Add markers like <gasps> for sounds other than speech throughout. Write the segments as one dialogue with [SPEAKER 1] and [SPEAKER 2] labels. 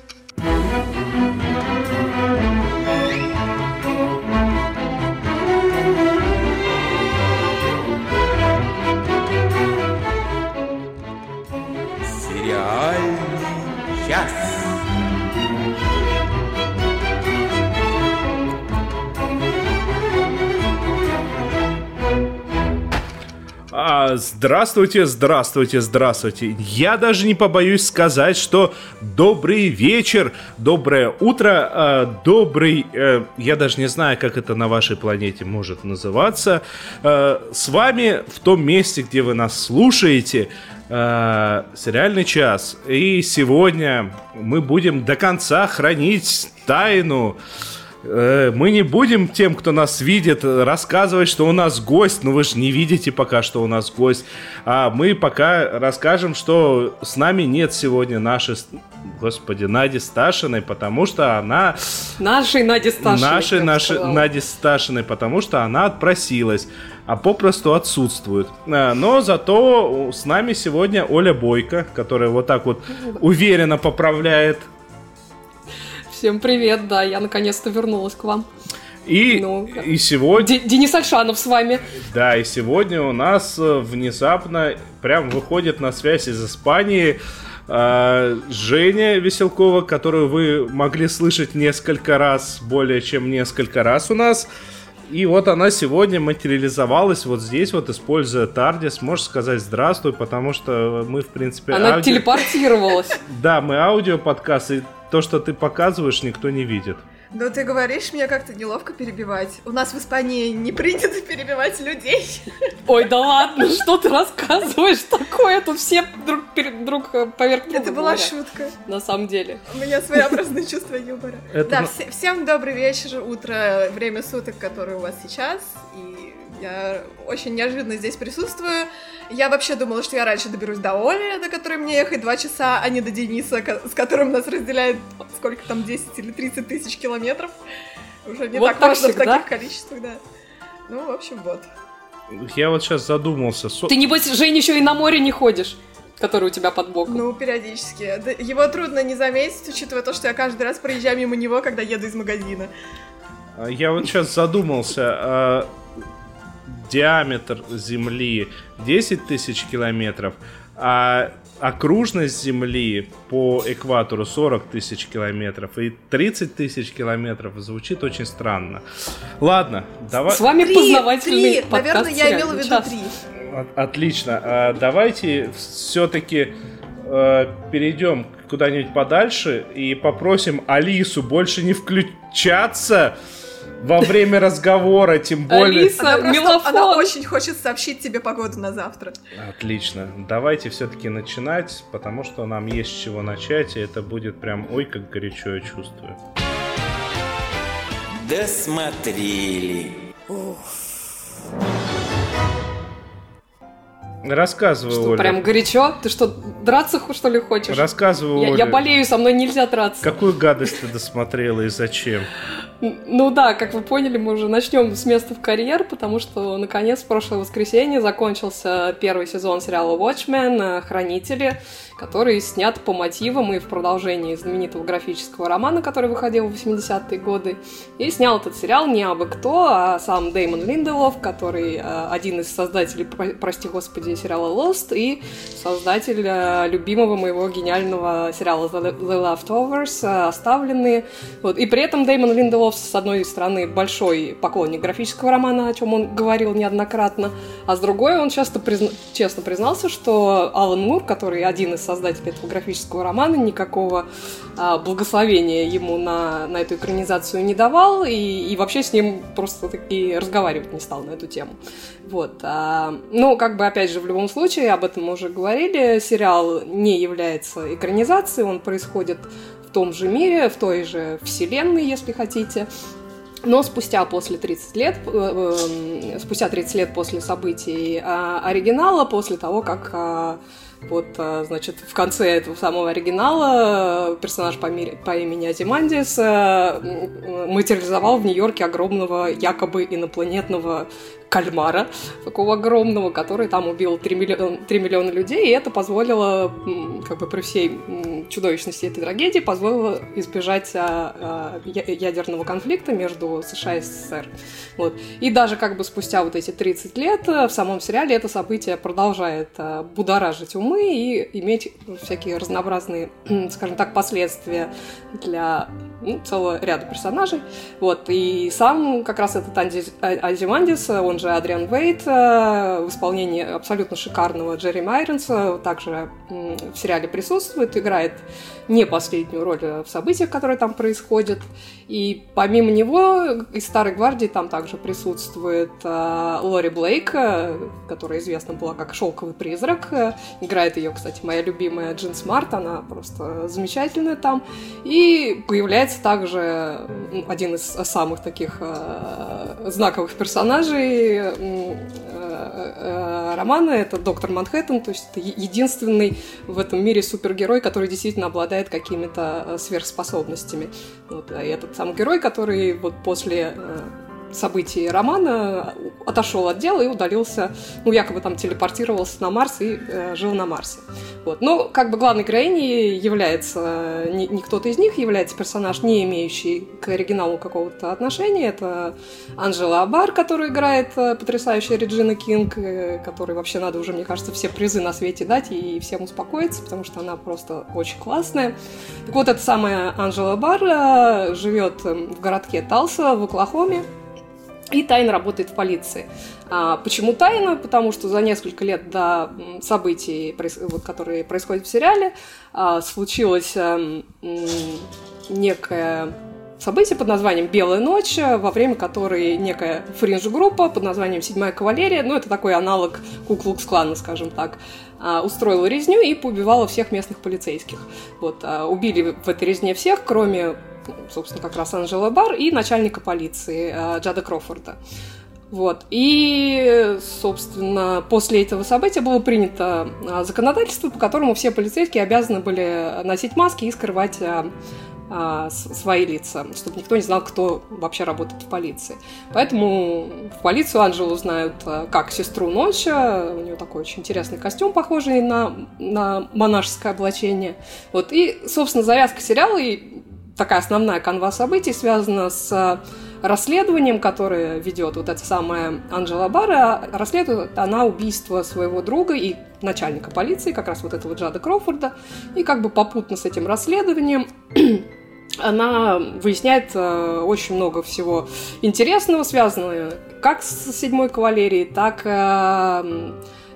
[SPEAKER 1] Thank you. Здравствуйте, здравствуйте, здравствуйте. Я даже не побоюсь сказать, что добрый вечер, доброе утро, э, добрый... Э, я даже не знаю, как это на вашей планете может называться. Э, с вами в том месте, где вы нас слушаете, э, сериальный час. И сегодня мы будем до конца хранить тайну Э, мы не будем тем, кто нас видит, рассказывать, что у нас гость. Ну вы же не видите пока, что у нас гость. А мы пока расскажем, что с нами нет сегодня нашей, господи, Нади Сташиной, потому что она...
[SPEAKER 2] Нашей Нади Сташиной.
[SPEAKER 1] Нашей, нашей Нади Сташиной, потому что она отпросилась, а попросту отсутствует. А, но зато с нами сегодня Оля Бойко, которая вот так вот уверенно поправляет
[SPEAKER 2] Всем привет, да, я наконец-то вернулась к вам.
[SPEAKER 1] И, ну, и сегодня...
[SPEAKER 2] Д- Денис Альшанов с вами.
[SPEAKER 1] Да, и сегодня у нас э, внезапно прям выходит на связь из Испании э, Женя Веселкова, которую вы могли слышать несколько раз, более чем несколько раз у нас. И вот она сегодня материализовалась вот здесь, вот используя Тардис. Можешь сказать здравствуй, потому что мы, в принципе...
[SPEAKER 2] Она ауди... телепортировалась. <laughs>
[SPEAKER 1] Да, мы аудиоподкаст, и то, что ты показываешь, никто не видит.
[SPEAKER 3] Но ты говоришь, мне как-то неловко перебивать. У нас в Испании не принято перебивать людей.
[SPEAKER 2] Ой, да ладно, что ты рассказываешь такое? Тут все друг, друг э, поверх друга
[SPEAKER 3] Это была шутка.
[SPEAKER 2] На самом деле.
[SPEAKER 3] У меня своеобразное чувство юмора. Да, всем добрый вечер, утро, время суток, которое у вас сейчас. И я очень неожиданно здесь присутствую. Я вообще думала, что я раньше доберусь до Оли, до которой мне ехать два часа, а не до Дениса, с которым нас разделяет сколько там, 10 или 30 тысяч километров. Уже не вот так, так важно всегда? в таких количествах, да. Ну, в общем, вот.
[SPEAKER 1] Я вот сейчас задумался.
[SPEAKER 2] Ты, небось, Жень, еще и на море не ходишь? который у тебя под боком.
[SPEAKER 3] Ну, периодически. Его трудно не заметить, учитывая то, что я каждый раз проезжаю мимо него, когда еду из магазина.
[SPEAKER 1] А я вот сейчас задумался. Диаметр Земли 10 тысяч километров, а окружность Земли по экватору 40 тысяч километров и 30 тысяч километров звучит очень странно. Ладно, давай...
[SPEAKER 2] С вами три, познавательный три. подкаст.
[SPEAKER 3] Наверное, я имела в виду три.
[SPEAKER 1] Отлично. А, давайте все-таки э, перейдем куда-нибудь подальше и попросим Алису больше не включаться во время разговора, тем более...
[SPEAKER 2] Алиса, она, просто,
[SPEAKER 3] она очень хочет сообщить тебе погоду на завтра.
[SPEAKER 1] Отлично. Давайте все-таки начинать, потому что нам есть с чего начать, и это будет прям ой, как горячо я чувствую.
[SPEAKER 4] Досмотрели.
[SPEAKER 1] Рассказывай,
[SPEAKER 2] что,
[SPEAKER 1] Оля.
[SPEAKER 2] прям горячо? Ты что, драться что ли хочешь?
[SPEAKER 1] Рассказывай,
[SPEAKER 2] я,
[SPEAKER 1] Оля.
[SPEAKER 2] Я болею, со мной нельзя драться.
[SPEAKER 1] Какую гадость ты досмотрела и зачем?
[SPEAKER 2] Ну да, как вы поняли, мы уже начнем с места в карьер, потому что, наконец, в прошлое воскресенье закончился первый сезон сериала Watchmen «Хранители», который снят по мотивам и в продолжении знаменитого графического романа, который выходил в 80-е годы. И снял этот сериал не абы кто, а сам Дэймон Линделов, который э, один из создателей, прости господи, сериала Lost и создатель э, любимого моего гениального сериала The Leftovers, э, «Оставленные». Вот. И при этом Дэймон Линделов, с одной стороны, большой поклонник графического романа, о чем он говорил неоднократно, а с другой он часто призна... честно признался, что Алан Мур, который один из создатель этого графического романа, никакого а, благословения ему на, на эту экранизацию не давал, и, и вообще с ним просто таки разговаривать не стал на эту тему. Вот. А, ну, как бы, опять же, в любом случае, об этом мы уже говорили, сериал не является экранизацией, он происходит в том же мире, в той же вселенной, если хотите. Но спустя после 30 лет, э, э, спустя 30 лет после событий э, оригинала, после того, как э, вот, а, значит, в конце этого самого оригинала персонаж по, мире, по имени Азимандис э, материализовал в Нью-Йорке огромного якобы инопланетного кальмара, такого огромного, который там убил 3 миллиона, 3 миллиона людей, и это позволило, как бы при всей чудовищности этой трагедии, позволило избежать а, а, ядерного конфликта между США и СССР. Вот. И даже как бы спустя вот эти 30 лет в самом сериале это событие продолжает а, будоражить умы и иметь всякие разнообразные, скажем так, последствия для ну, целого ряда персонажей. Вот. И сам как раз этот Анди, Азимандис, он же Адриан Вейт, э, в исполнении абсолютно шикарного Джерри Майронса, также в сериале присутствует, играет не последнюю роль в событиях, которые там происходят. И помимо него из Старой Гвардии там также присутствует э, Лори Блейк, э, которая известна была как Шелковый призрак. Играет ее, кстати, моя любимая Джин Смарт, она просто замечательная там. И появляется также один из самых таких э, знаковых персонажей э, э, романа, это доктор Манхэттен, то есть это единственный в этом мире супергерой, который действительно обладает какими-то э, сверхспособностями. Вот, и этот сам герой, который вот после э, событий романа отошел от дела и удалился, ну, якобы там телепортировался на Марс и э, жил на Марсе. Вот. Но как бы главной героиней является не, не кто-то из них, является персонаж, не имеющий к оригиналу какого-то отношения. Это Анжела Абар, которая играет э, потрясающая Реджина Кинг, э, которой вообще надо уже, мне кажется, все призы на свете дать и всем успокоиться, потому что она просто очень классная. Так вот, эта самая Анжела Бар э, живет в городке Талса в Оклахоме, и тайно работает в полиции. А, почему тайно? Потому что за несколько лет до событий, которые происходят в сериале, а, случилось а, некое событие под названием «Белая ночь», во время которой некая фринж-группа под названием «Седьмая кавалерия», ну, это такой аналог Куклукс-клана, скажем так, а, устроила резню и поубивала всех местных полицейских. Вот, убили в этой резне всех, кроме собственно, как раз Анжела Бар и начальника полиции э, Джада Крофорда. Вот. И, собственно, после этого события было принято э, законодательство, по которому все полицейские обязаны были носить маски и скрывать э, свои лица, чтобы никто не знал, кто вообще работает в полиции. Поэтому в полицию Анжелу знают как сестру Ночи, у нее такой очень интересный костюм, похожий на, на монашеское облачение. Вот. И, собственно, завязка сериала такая основная канва событий связана с э, расследованием, которое ведет вот эта самая Анжела Бара. Расследует она убийство своего друга и начальника полиции, как раз вот этого Джада Кроуфорда. И как бы попутно с этим расследованием <clears throat> она выясняет э, очень много всего интересного, связанного как с седьмой кавалерией, так э,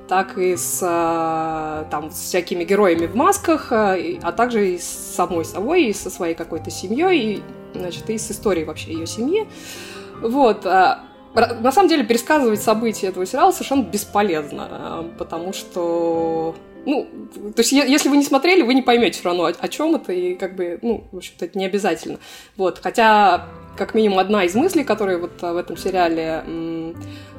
[SPEAKER 2] так и с, э, там, с всякими героями в масках, э, а также и с самой собой, и со своей какой-то семьей, и, значит, и с историей вообще ее семьи. Вот. Э, на самом деле пересказывать события этого сериала совершенно бесполезно, потому что ну, то есть, если вы не смотрели, вы не поймете все равно, о, о чем это, и как бы, ну, в общем-то, это не обязательно. Вот, хотя, как минимум, одна из мыслей, которые вот в этом сериале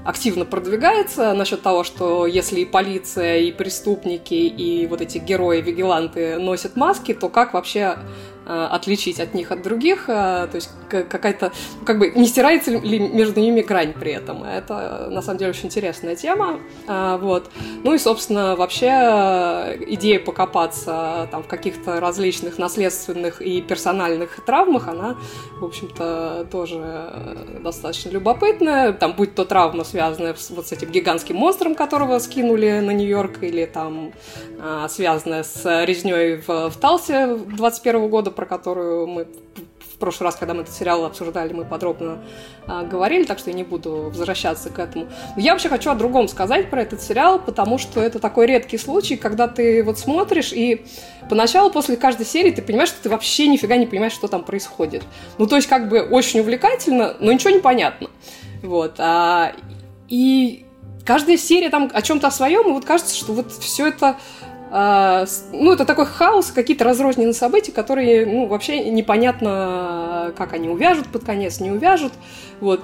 [SPEAKER 2] активно продвигается насчет того, что если и полиция, и преступники, и вот эти герои-вигиланты носят маски, то как вообще отличить от них от других, э, то есть какая-то, как бы не стирается ли между ними грань при этом. Это на самом деле очень интересная тема, э, вот. Ну и, собственно, вообще идея покопаться там в каких-то различных наследственных и персональных травмах, она, в общем-то, тоже достаточно любопытная. Там, будь то травма, связанная вот с этим гигантским монстром, которого скинули на Нью-Йорк, или там связанная с резней в, в Талсе 21 года, про которую мы в прошлый раз, когда мы этот сериал обсуждали, мы подробно а, говорили, так что я не буду возвращаться к этому. Но я вообще хочу о другом сказать про этот сериал, потому что это такой редкий случай, когда ты вот смотришь и поначалу после каждой серии ты понимаешь, что ты вообще нифига не понимаешь, что там происходит. Ну, то есть как бы очень увлекательно, но ничего не понятно. Вот. А, и каждая серия там о чем-то своем, и вот кажется, что вот все это ну, это такой хаос, какие-то разрозненные события, которые, ну, вообще непонятно, как они увяжут под конец, не увяжут, вот.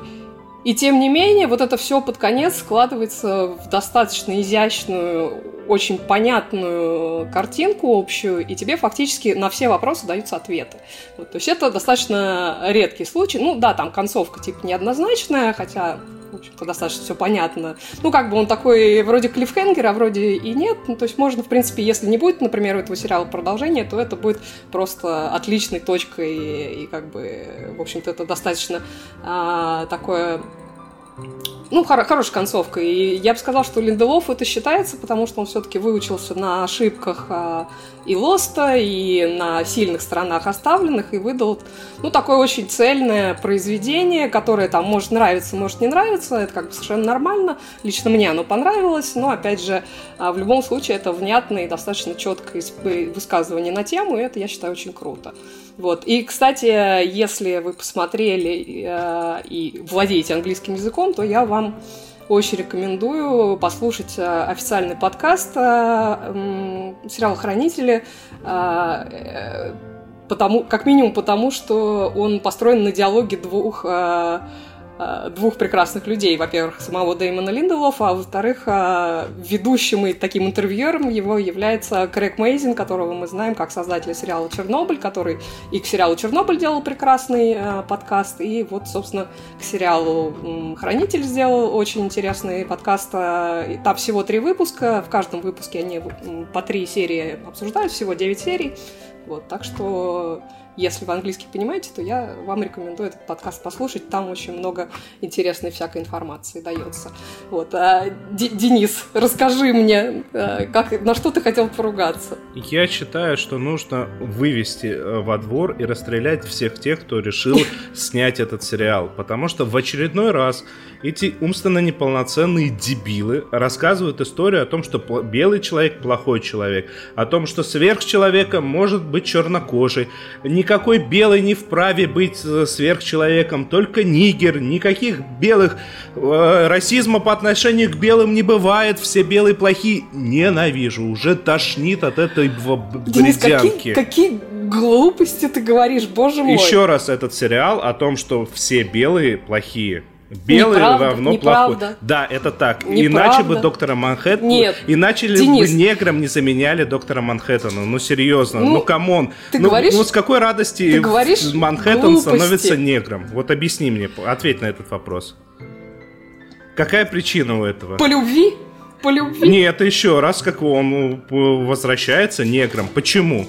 [SPEAKER 2] И тем не менее, вот это все под конец складывается в достаточно изящную, очень понятную картинку общую, и тебе фактически на все вопросы даются ответы. Вот, то есть это достаточно редкий случай. Ну да, там концовка типа неоднозначная, хотя в общем-то, достаточно все понятно. Ну, как бы он такой вроде клиффхенгер, а вроде и нет. Ну, то есть можно, в принципе, если не будет, например, этого сериала продолжения, то это будет просто отличной точкой и, и как бы, в общем-то, это достаточно а, такое ну, хор- хорошая концовка. И я бы сказала, что Линделов это считается, потому что он все-таки выучился на ошибках а, и Лоста, и на сильных сторонах оставленных, и выдал, ну, такое очень цельное произведение, которое там может нравиться, может не нравиться, это как бы совершенно нормально. Лично мне оно понравилось, но, опять же, а, в любом случае это внятное и достаточно четкое высказывание на тему, и это, я считаю, очень круто. Вот. И, кстати, если вы посмотрели э, и владеете английским языком, то я вам очень рекомендую послушать э, официальный подкаст э, сериала «Хранители», э, потому, как минимум потому, что он построен на диалоге двух двух прекрасных людей. Во-первых, самого Дэймона Линделофа, а во-вторых, э, ведущим и таким интервьюером его является Крэг Мейзин, которого мы знаем как создателя сериала «Чернобыль», который и к сериалу «Чернобыль» делал прекрасный э, подкаст, и вот, собственно, к сериалу «Хранитель» сделал очень интересный подкаст. Там всего три выпуска, в каждом выпуске они по три серии обсуждают, всего девять серий. Вот, так что если вы английский понимаете, то я вам рекомендую этот подкаст послушать. Там очень много интересной всякой информации дается. Вот. А, Денис, расскажи мне, э, как, на что ты хотел поругаться?
[SPEAKER 1] Я считаю, что нужно вывести э, во двор и расстрелять всех тех, кто решил <laughs> снять этот сериал. Потому что в очередной раз эти умственно неполноценные дебилы рассказывают историю о том, что белый человек плохой человек, о том, что сверхчеловеком может быть чернокожий, никакой белый не вправе быть э, сверхчеловеком, только нигер, никаких белых, э, расизма по отношению к белым не бывает, все белые плохие. Ненавижу, уже тошнит от этой бредянки.
[SPEAKER 2] Какие, какие глупости ты говоришь, боже мой.
[SPEAKER 1] Еще раз этот сериал о том, что все белые плохие. Белое неправда, равно неправда. плохое. Да, это так. Неправда. Иначе бы доктора Манхэттена...
[SPEAKER 2] Нет.
[SPEAKER 1] Иначе Денис. бы негром не заменяли доктора Манхэттена. Ну, серьезно. Ну, ну come on.
[SPEAKER 2] Ты
[SPEAKER 1] ну,
[SPEAKER 2] говоришь...
[SPEAKER 1] Ну, с какой радости
[SPEAKER 2] ты говоришь
[SPEAKER 1] Манхэттен
[SPEAKER 2] глупости.
[SPEAKER 1] становится негром? Вот объясни мне, ответь на этот вопрос. Какая причина у этого?
[SPEAKER 2] По любви? По любви?
[SPEAKER 1] Нет, еще раз, как он возвращается негром. Почему?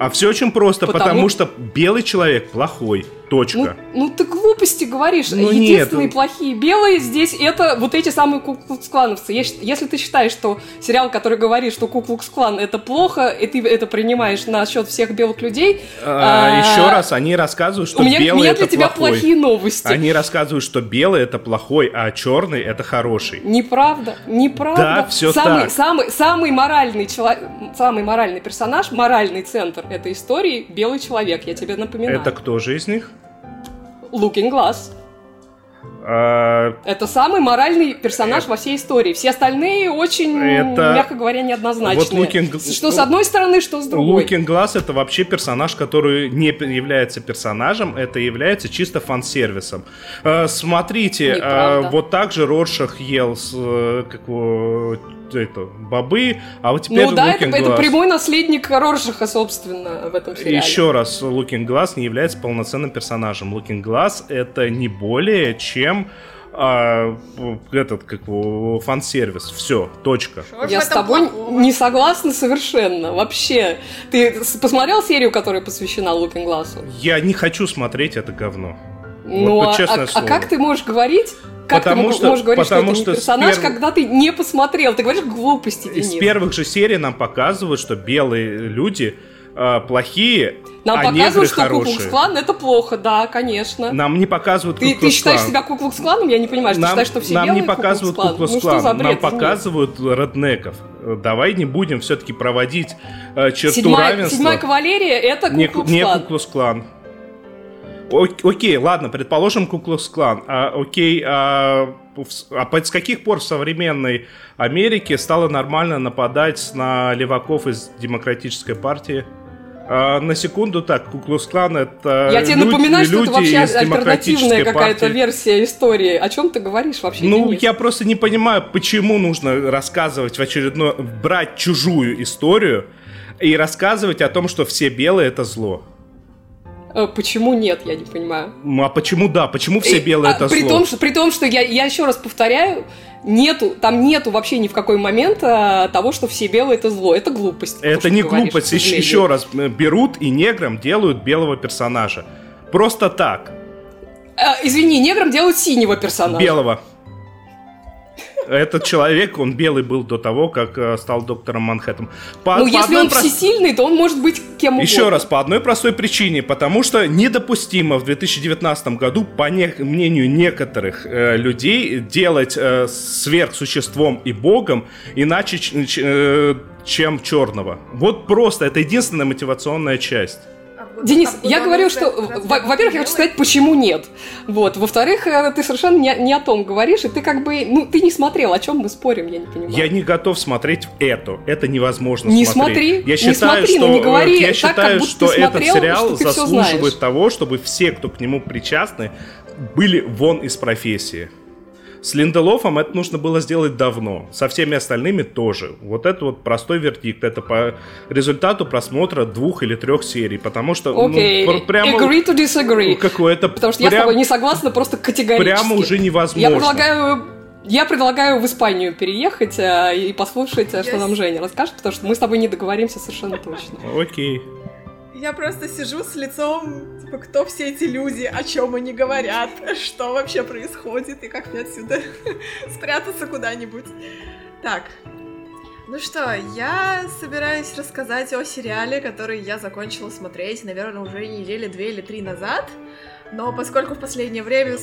[SPEAKER 1] А все очень просто, потому, потому что белый человек плохой. Точка.
[SPEAKER 2] Ну, ну ты глупости говоришь. Ну, Единственные нет. плохие белые здесь это вот эти самые куклукс-клановцы. Если ты считаешь, что сериал, который говорит, что куклукс-клан это плохо, и ты это принимаешь на счет всех белых людей...
[SPEAKER 1] А, а, еще раз, они рассказывают, что
[SPEAKER 2] у меня,
[SPEAKER 1] белый
[SPEAKER 2] у меня
[SPEAKER 1] это
[SPEAKER 2] для тебя
[SPEAKER 1] плохой.
[SPEAKER 2] плохие новости.
[SPEAKER 1] Они рассказывают, что белый это плохой, а черный это хороший.
[SPEAKER 2] Неправда, неправда.
[SPEAKER 1] Да, все
[SPEAKER 2] самый,
[SPEAKER 1] так.
[SPEAKER 2] Самый, самый моральный человек, самый моральный персонаж, моральный центр этой истории белый человек, я тебе напоминаю.
[SPEAKER 1] Это кто же из них?
[SPEAKER 2] Looking Glass. А... Это самый моральный персонаж это... во всей истории. Все остальные очень, это... мягко говоря, неоднозначные. Вот Looking... Что с одной стороны, что с другой.
[SPEAKER 1] Looking Glass это вообще персонаж, который не является персонажем, это является чисто фан-сервисом. А, смотрите, а, вот так же Роршах ел с, э, как его, это, бобы, а вот теперь
[SPEAKER 2] Ну да, это, это прямой наследник Роршаха, собственно, в этом сериале.
[SPEAKER 1] Еще раз, Looking Glass не является полноценным персонажем. Looking Glass это не более чем а, этот как фан-сервис. Все, точка.
[SPEAKER 2] Я с тобой плохого? не согласна совершенно. Вообще. Ты посмотрел серию, которая посвящена Looking Glass?
[SPEAKER 1] Я не хочу смотреть это говно.
[SPEAKER 2] Ну, вот, а, а, а как ты можешь говорить как потому ты что, можешь говорить, потому что это не персонаж, перв... когда ты не посмотрел? Ты говоришь глупости, Денис.
[SPEAKER 1] Из первых же серий нам показывают, что белые люди э, плохие,
[SPEAKER 2] нам
[SPEAKER 1] а
[SPEAKER 2] показывают, что
[SPEAKER 1] Куклукс-клан
[SPEAKER 2] это плохо, да, конечно.
[SPEAKER 1] Нам не показывают
[SPEAKER 2] Ты, ты считаешь себя Куклукс-кланом? Я не понимаю, что нам, считаешь, что все
[SPEAKER 1] Нам не показывают Куклукс-клан,
[SPEAKER 2] ну,
[SPEAKER 1] нам показывают роднеков. Давай не будем все-таки проводить э, черту седьмая,
[SPEAKER 2] равенства. Седьмая кавалерия это
[SPEAKER 1] Куклукс-клан. Не, не Куклукс-клан. Окей, ладно, предположим Куклукс-клан. А, окей, а, а с каких пор в современной Америке стало нормально нападать на леваков из Демократической партии? А, на секунду так, Куклус-клан это
[SPEAKER 2] Я тебе
[SPEAKER 1] люди,
[SPEAKER 2] напоминаю, что
[SPEAKER 1] люди
[SPEAKER 2] это вообще альтернативная какая-то версия истории. О чем ты говоришь вообще?
[SPEAKER 1] Ну,
[SPEAKER 2] Денис?
[SPEAKER 1] я просто не понимаю, почему нужно рассказывать в очередной... брать чужую историю и рассказывать о том, что все белые это зло.
[SPEAKER 2] Э, почему нет, я не понимаю.
[SPEAKER 1] А почему да? Почему все белые а, это
[SPEAKER 2] при
[SPEAKER 1] зло?
[SPEAKER 2] Том, что, при том, что я, я еще раз повторяю, нету, там нету вообще ни в какой момент а, того, что все белые это зло. Это глупость.
[SPEAKER 1] Это не говоришь, глупость. Еще, еще раз, э, берут и неграм делают белого персонажа. Просто так.
[SPEAKER 2] А, извини, неграм делают синего персонажа.
[SPEAKER 1] Белого. Этот человек, он белый был до того, как э, стал доктором Манхэттем.
[SPEAKER 2] По, ну, по если он про... всесильный, то он может быть кем угодно.
[SPEAKER 1] Еще раз, по одной простой причине, потому что недопустимо в 2019 году, по не... мнению некоторых э, людей, делать э, сверхсуществом и богом иначе, э, чем черного. Вот просто, это единственная мотивационная часть.
[SPEAKER 2] Денис, я говорю, что, во-первых, я хочу сказать, почему нет. Вот. Во-вторых, э, ты совершенно не, не о том говоришь, и ты как бы, ну, ты не смотрел, о чем мы спорим, я не понимаю.
[SPEAKER 1] Я не готов смотреть это. Это невозможно
[SPEAKER 2] не
[SPEAKER 1] смотреть.
[SPEAKER 2] Смотри,
[SPEAKER 1] я
[SPEAKER 2] считаю,
[SPEAKER 1] не смотри,
[SPEAKER 2] что,
[SPEAKER 1] не
[SPEAKER 2] говори
[SPEAKER 1] я
[SPEAKER 2] так,
[SPEAKER 1] считаю,
[SPEAKER 2] как
[SPEAKER 1] что
[SPEAKER 2] смотрел,
[SPEAKER 1] этот сериал
[SPEAKER 2] что
[SPEAKER 1] заслуживает того, чтобы все, кто к нему причастны, были вон из профессии. С Линделофом это нужно было сделать давно. Со всеми остальными тоже. Вот это вот простой вердикт. Это по результату просмотра двух или трех серий. Потому что
[SPEAKER 2] okay. ну, прямо... Agree to disagree.
[SPEAKER 1] Какое-то...
[SPEAKER 2] Потому что прям... я с тобой не согласна просто категорически.
[SPEAKER 1] Прямо уже невозможно.
[SPEAKER 2] Я предлагаю я предлагаю в Испанию переехать а, и послушать, yes. что нам Женя расскажет, потому что мы с тобой не договоримся совершенно точно.
[SPEAKER 1] Окей. Okay.
[SPEAKER 3] Я просто сижу с лицом, типа, кто все эти люди, о чем они говорят, <laughs> что вообще происходит, и как мне отсюда <laughs> спрятаться куда-нибудь. Так, ну что, я собираюсь рассказать о сериале, который я закончила смотреть, наверное, уже недели две или три назад, но поскольку в последнее время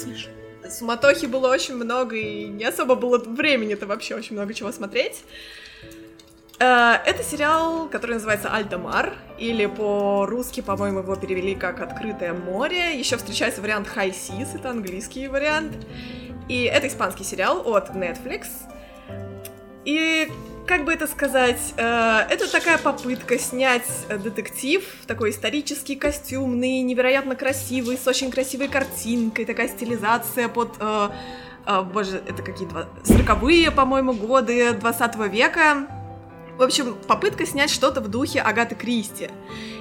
[SPEAKER 3] суматохи было очень много, и не особо было времени-то вообще очень много чего смотреть, это сериал, который называется «Альдамар», или по-русски, по-моему, его перевели как «Открытое море». Еще встречается вариант «High Seas», это английский вариант. И это испанский сериал от Netflix. И как бы это сказать, э, это такая попытка снять детектив, такой исторический, костюмный, невероятно красивый, с очень красивой картинкой, такая стилизация под... Э, э, боже, это какие то сороковые, по-моему, годы 20 века в общем, попытка снять что-то в духе Агаты Кристи.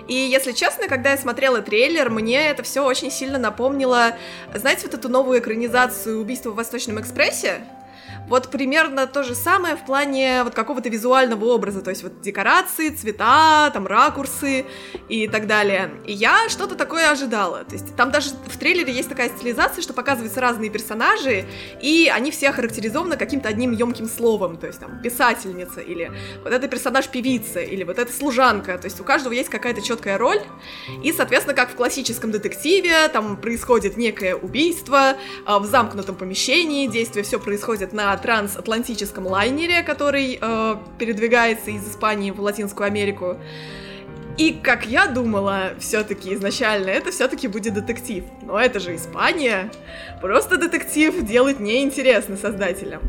[SPEAKER 3] И, если честно, когда я смотрела трейлер, мне это все очень сильно напомнило, знаете, вот эту новую экранизацию «Убийства в Восточном экспрессе», вот примерно то же самое в плане вот какого-то визуального образа, то есть вот декорации, цвета, там ракурсы и так далее. И я что-то такое ожидала. То есть там даже в трейлере есть такая стилизация, что показываются разные персонажи, и они все охарактеризованы каким-то одним емким словом. То есть там писательница, или вот это персонаж певица, или вот это служанка. То есть у каждого есть какая-то четкая роль. И, соответственно, как в классическом детективе, там происходит некое убийство а, в замкнутом помещении, действие все происходит на трансатлантическом лайнере, который э, передвигается из Испании в Латинскую Америку. И как я думала, все-таки изначально это все-таки будет детектив. Но это же Испания. Просто детектив делать неинтересно создателям.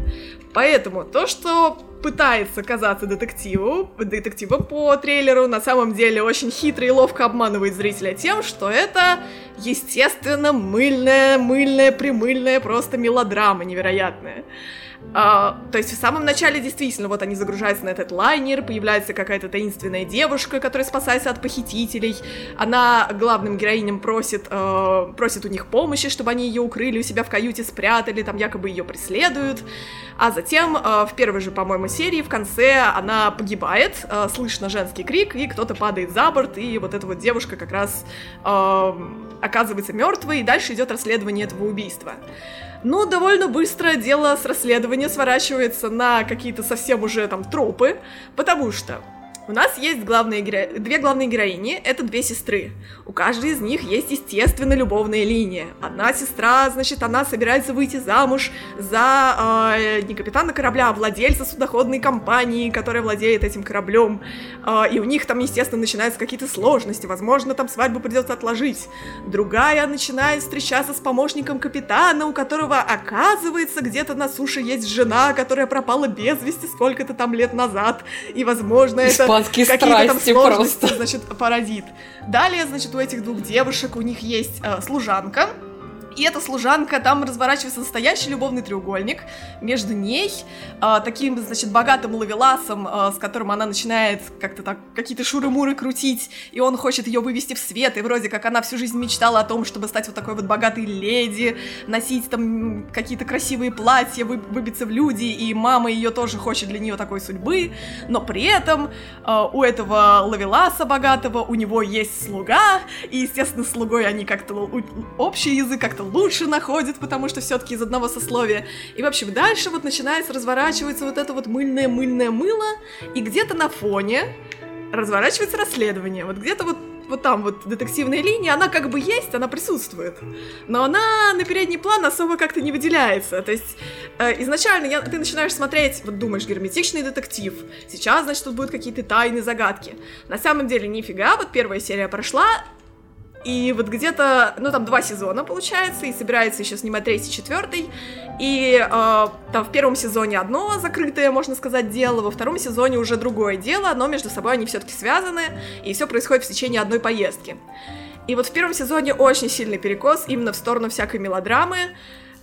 [SPEAKER 3] Поэтому то, что пытается казаться детективу, детективом по трейлеру, на самом деле очень хитро и ловко обманывает зрителя тем, что это, естественно, мыльная, мыльная, примыльная, просто мелодрама невероятная. А, то есть в самом начале действительно вот они загружаются на этот лайнер, появляется какая-то таинственная девушка, которая спасается от похитителей. Она главным героиням просит, э, просит у них помощи, чтобы они ее укрыли у себя в каюте, спрятали, там якобы ее преследуют. А затем э, в первой же, по-моему, серии в конце она погибает, э, слышно женский крик, и кто-то падает за борт, и вот эта вот девушка как раз э, оказывается мертвой, и дальше идет расследование этого убийства. Но довольно быстро дело с расследования сворачивается на какие-то совсем уже там тропы, потому что у нас есть главные геро... две главные героини, это две сестры. У каждой из них есть, естественно, любовная линия. Одна сестра, значит, она собирается выйти замуж за э, не капитана корабля, а владельца судоходной компании, которая владеет этим кораблем. Э, и у них там, естественно, начинаются какие-то сложности. Возможно, там свадьбу придется отложить. Другая начинает встречаться с помощником капитана, у которого, оказывается, где-то на суше есть жена, которая пропала без вести сколько-то там лет назад. И, возможно, это
[SPEAKER 2] Там сложности, просто.
[SPEAKER 3] значит, породит. Далее, значит, у этих двух девушек у них есть э, служанка, И эта служанка, там разворачивается настоящий любовный треугольник между ней, э, таким, значит, богатым ловеласом, э, с которым она начинает как-то так какие-то шуры-муры крутить, и он хочет ее вывести в свет, и вроде как она всю жизнь мечтала о том, чтобы стать вот такой вот богатой леди, носить там какие-то красивые платья, вы, выбиться в люди, и мама ее тоже хочет для нее такой судьбы, но при этом э, у этого ловеласа богатого у него есть слуга, и, естественно, слугой они как-то общий язык как-то лучше находит, потому что все-таки из одного сословия. И, в общем, дальше вот начинается разворачиваться вот это вот мыльное-мыльное мыло, и где-то на фоне разворачивается расследование. Вот где-то вот вот там вот детективная линия, она как бы есть, она присутствует, но она на передний план особо как-то не выделяется. То есть э, изначально я, ты начинаешь смотреть, вот думаешь, герметичный детектив, сейчас, значит, тут будут какие-то тайны, загадки. На самом деле нифига, вот первая серия прошла, и вот где-то, ну там два сезона получается, и собирается еще снимать третий, четвертый. И э, там в первом сезоне одно закрытое, можно сказать, дело, во втором сезоне уже другое дело, но между собой они все-таки связаны, и все происходит в течение одной поездки. И вот в первом сезоне очень сильный перекос именно в сторону всякой мелодрамы.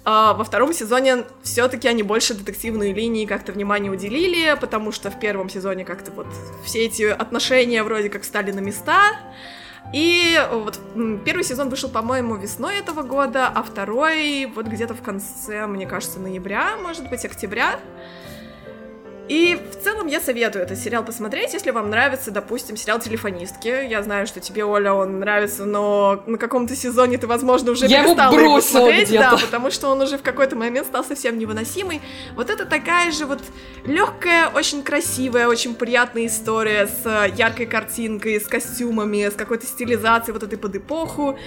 [SPEAKER 3] А во втором сезоне все-таки они больше детективные линии как-то внимание уделили, потому что в первом сезоне как-то вот все эти отношения вроде как стали на места. И вот первый сезон вышел, по-моему, весной этого года, а второй вот где-то в конце, мне кажется, ноября, может быть, октября. И в целом я советую этот сериал посмотреть, если вам нравится, допустим, сериал «Телефонистки». Я знаю, что тебе, Оля, он нравится, но на каком-то сезоне ты, возможно, уже я перестала его, его смотреть. Да, потому что он уже в какой-то момент стал совсем невыносимый. Вот это такая же вот легкая, очень красивая, очень приятная история с яркой картинкой, с костюмами, с какой-то стилизацией вот этой под эпоху.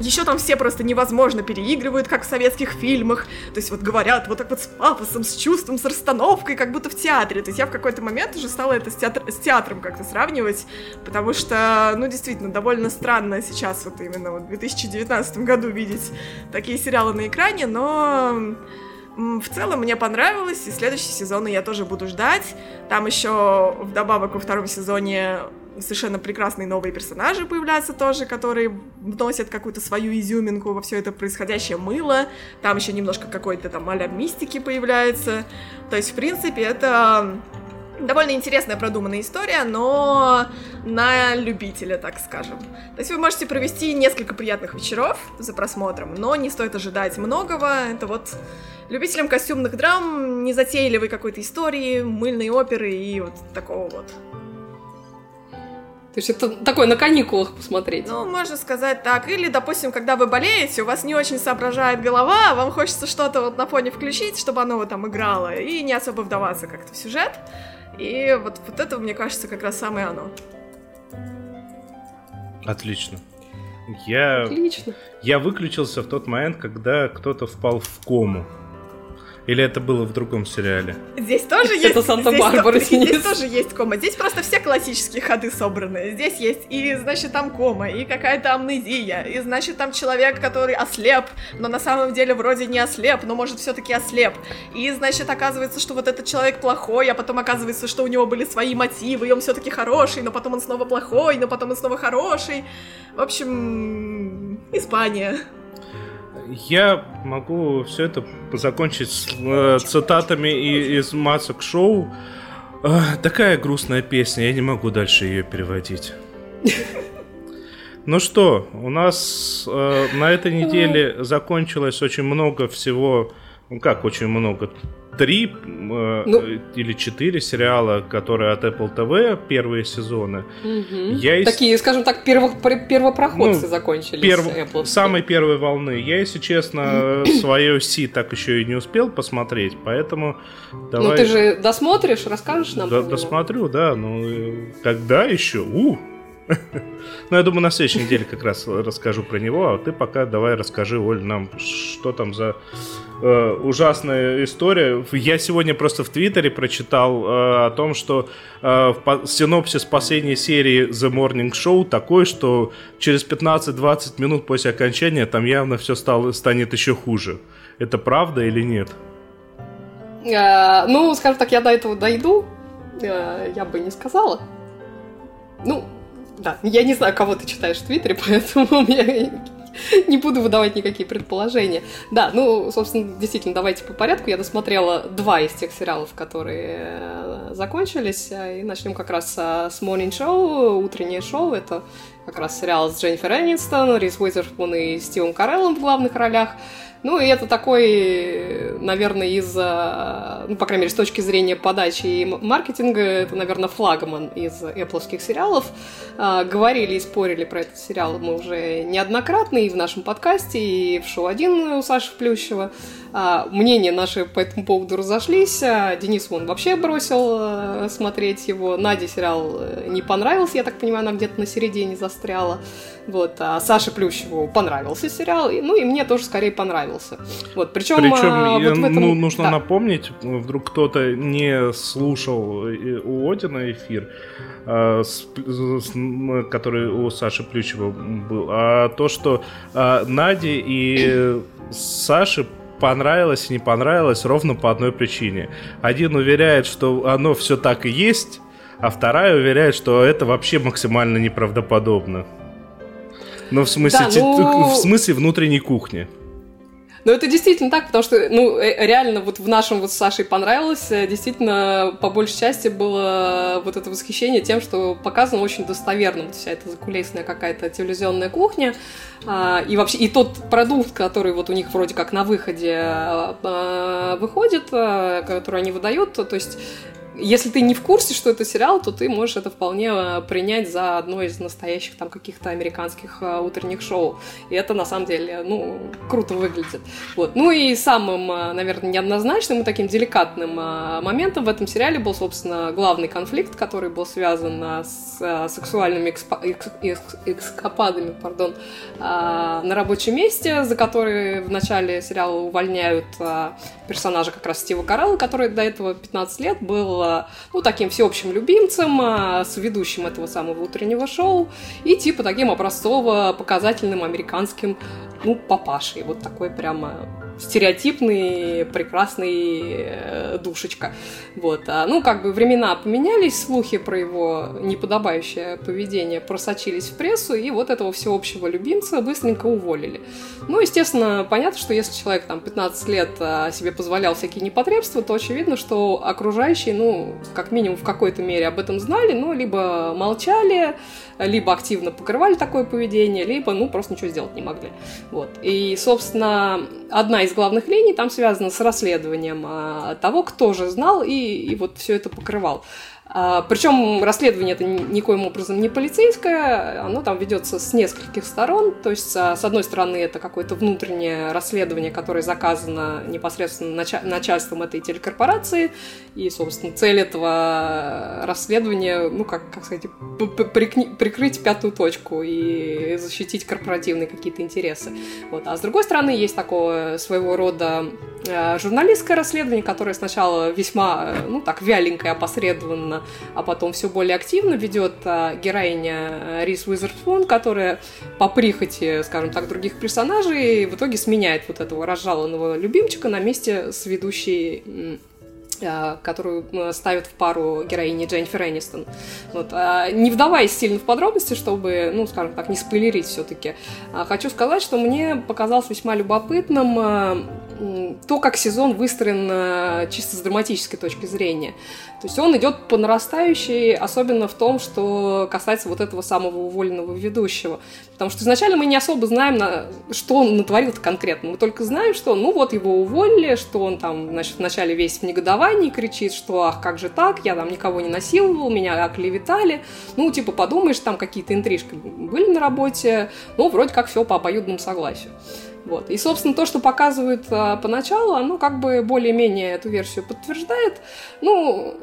[SPEAKER 3] Еще там все просто невозможно переигрывают, как в советских фильмах. То есть вот говорят вот так вот с пафосом, с чувством, с расстановкой, как будто в театре. То есть я в какой-то момент уже стала это с, театр, с театром как-то сравнивать, потому что, ну, действительно, довольно странно сейчас вот именно вот в 2019 году видеть такие сериалы на экране, но в целом мне понравилось, и следующий сезон я тоже буду ждать. Там еще вдобавок во втором сезоне совершенно прекрасные новые персонажи появляются тоже, которые вносят какую-то свою изюминку во все это происходящее мыло. Там еще немножко какой-то там а мистики появляется. То есть, в принципе, это довольно интересная продуманная история, но на любителя, так скажем. То есть вы можете провести несколько приятных вечеров за просмотром, но не стоит ожидать многого. Это вот любителям костюмных драм, незатейливой какой-то истории, мыльной оперы и вот такого вот.
[SPEAKER 2] То есть это такое на каникулах посмотреть.
[SPEAKER 3] Ну, можно сказать так. Или, допустим, когда вы болеете, у вас не очень соображает голова, вам хочется что-то вот на фоне включить, чтобы оно вот там играло, и не особо вдаваться как-то в сюжет. И вот, вот это, мне кажется, как раз самое оно.
[SPEAKER 1] Отлично. Я...
[SPEAKER 2] Отлично.
[SPEAKER 1] Я выключился в тот момент, когда кто-то впал в кому. Или это было в другом сериале?
[SPEAKER 3] Здесь тоже есть...
[SPEAKER 2] Это Санта-Барбара.
[SPEAKER 3] Здесь, <laughs> здесь тоже есть кома. Здесь просто все классические ходы собраны. Здесь есть и, значит, там кома, и какая-то амнезия, и, значит, там человек, который ослеп, но на самом деле вроде не ослеп, но может все-таки ослеп. И, значит, оказывается, что вот этот человек плохой, а потом оказывается, что у него были свои мотивы, и он все-таки хороший, но потом он снова плохой, но потом он снова хороший. В общем, Испания
[SPEAKER 1] я могу все это закончить с э, цитатами и, из масок шоу. Э, такая грустная песня, я не могу дальше ее переводить. Ну что, у нас э, на этой неделе закончилось очень много всего, ну как очень много, три э, ну, или четыре сериала, которые от Apple TV, первые сезоны.
[SPEAKER 2] Угу. Я Такие, из... скажем так, перво... первопроходцы ну, закончились. Перв...
[SPEAKER 1] Apple Самой первой волны. Я, если честно, <clears throat> свое Си так еще и не успел посмотреть, поэтому давай...
[SPEAKER 2] Ну ты же досмотришь, расскажешь нам?
[SPEAKER 1] Да, досмотрю, да. Ну, когда еще? У! <laughs> Ну, я думаю, на следующей неделе как раз расскажу про него, а ты пока давай расскажи, Оль, нам, что там за э, ужасная история. Я сегодня просто в Твиттере прочитал э, о том, что э, по, синопсис последней серии The Morning Show такой, что через 15-20 минут после окончания там явно все стало, станет еще хуже. Это правда или нет?
[SPEAKER 2] Э, ну, скажем так, я до этого дойду. Э, я бы не сказала. Ну, да, я не знаю, кого ты читаешь в Твиттере, <laughs> поэтому меня Не буду выдавать никакие предположения. Да, ну, собственно, действительно, давайте по порядку. Я досмотрела два из тех сериалов, которые э, закончились. И начнем как раз с Morning Show, утреннее шоу. Это как раз сериал с Дженнифер Энистон, Рис Уизерспун и Стивом Кареллом в главных ролях. Ну, и это такой, наверное, из, ну, по крайней мере, с точки зрения подачи и маркетинга, это, наверное, флагман из Apple сериалов. А, говорили и спорили про этот сериал мы уже неоднократно и в нашем подкасте, и в шоу один у Саши Плющева. А, мнения наши по этому поводу разошлись. А, Денис вон вообще бросил э, смотреть его. Наде сериал э, не понравился, я так понимаю, она где-то на середине застряла. Вот. А Саше Плющеву понравился сериал, ну и мне тоже скорее понравился. Вот. Причем,
[SPEAKER 1] Причем а, вот в этом... ну, нужно да. напомнить, вдруг кто-то не слушал э, у Одина эфир, который у Саши Плющева был, а то, что Наде и Саше понравилось и не понравилось ровно по одной причине. Один уверяет, что оно все так и есть, а вторая уверяет, что это вообще максимально неправдоподобно. Но в смысле, да, ну... в смысле внутренней кухни.
[SPEAKER 2] Но это действительно так, потому что, ну, э, реально вот в нашем вот с Сашей понравилось, э, действительно, по большей части было вот это восхищение тем, что показано очень достоверно, вот вся эта закулисная какая-то телевизионная кухня, а, и вообще, и тот продукт, который вот у них вроде как на выходе выходит, который они выдают, то есть если ты не в курсе, что это сериал, то ты можешь это вполне э, принять за одно из настоящих там каких-то американских э, утренних шоу. И это на самом деле, ну, круто выглядит. Вот. Ну и самым, э, наверное, неоднозначным и таким деликатным моментом в этом сериале был, собственно, главный конфликт, который был связан с сексуальными экспо- экскападами пардон, на рабочем месте, за которые в начале сериала увольняют персонажа как раз Стива Карелла, который до этого 15 лет был ну, таким всеобщим любимцем, а, с ведущим этого самого утреннего шоу, и типа таким образцово-показательным американским, ну, папашей. Вот такой прямо стереотипный, прекрасный э, душечка. Вот. А, ну, как бы времена поменялись, слухи про его неподобающее поведение просочились в прессу, и вот этого всеобщего любимца быстренько уволили. Ну, естественно, понятно, что если человек там 15 лет а, себе позволял всякие непотребства, то очевидно, что окружающие, ну, как минимум в какой-то мере об этом знали, но либо молчали, либо активно покрывали такое поведение, либо, ну, просто ничего сделать не могли. Вот. И, собственно, одна из главных линий там связана с расследованием а, того, кто же знал и, и вот все это покрывал. А, причем расследование это никоим образом не полицейское, оно там ведется с нескольких сторон. То есть, а, с одной стороны, это какое-то внутреннее расследование, которое заказано непосредственно начальством этой телекорпорации. И, собственно, цель этого расследования, ну, как, как сказать, прикрыть пятую точку и защитить корпоративные какие-то интересы. Вот. А с другой стороны, есть такое своего рода а, журналистское расследование, которое сначала весьма, ну, так, вяленькое, опосредованно а потом все более активно ведет а, героиня э, Рис Уизерфон, которая по прихоти, скажем так, других персонажей в итоге сменяет вот этого разжалованного любимчика на месте с ведущей а, которую э, ставят в пару героини Дженнифер Энистон. Вот. А, не вдаваясь сильно в подробности, чтобы, ну, скажем так, не спойлерить все-таки, хочу сказать, что мне показалось весьма любопытным то, как сезон выстроен чисто с драматической точки зрения. То есть он идет по нарастающей, особенно в том, что касается вот этого самого уволенного ведущего. Потому что изначально мы не особо знаем, что он натворил конкретно. Мы только знаем, что, ну вот, его уволили, что он там, значит, вначале весь в негодовании кричит, что, ах, как же так, я там никого не насиловал, меня оклеветали. Ну, типа, подумаешь, там какие-то интрижки были на работе, ну, вроде как все по обоюдному согласию. Вот. И, собственно, то, что показывают а, поначалу, оно как бы более-менее эту версию подтверждает. Ну,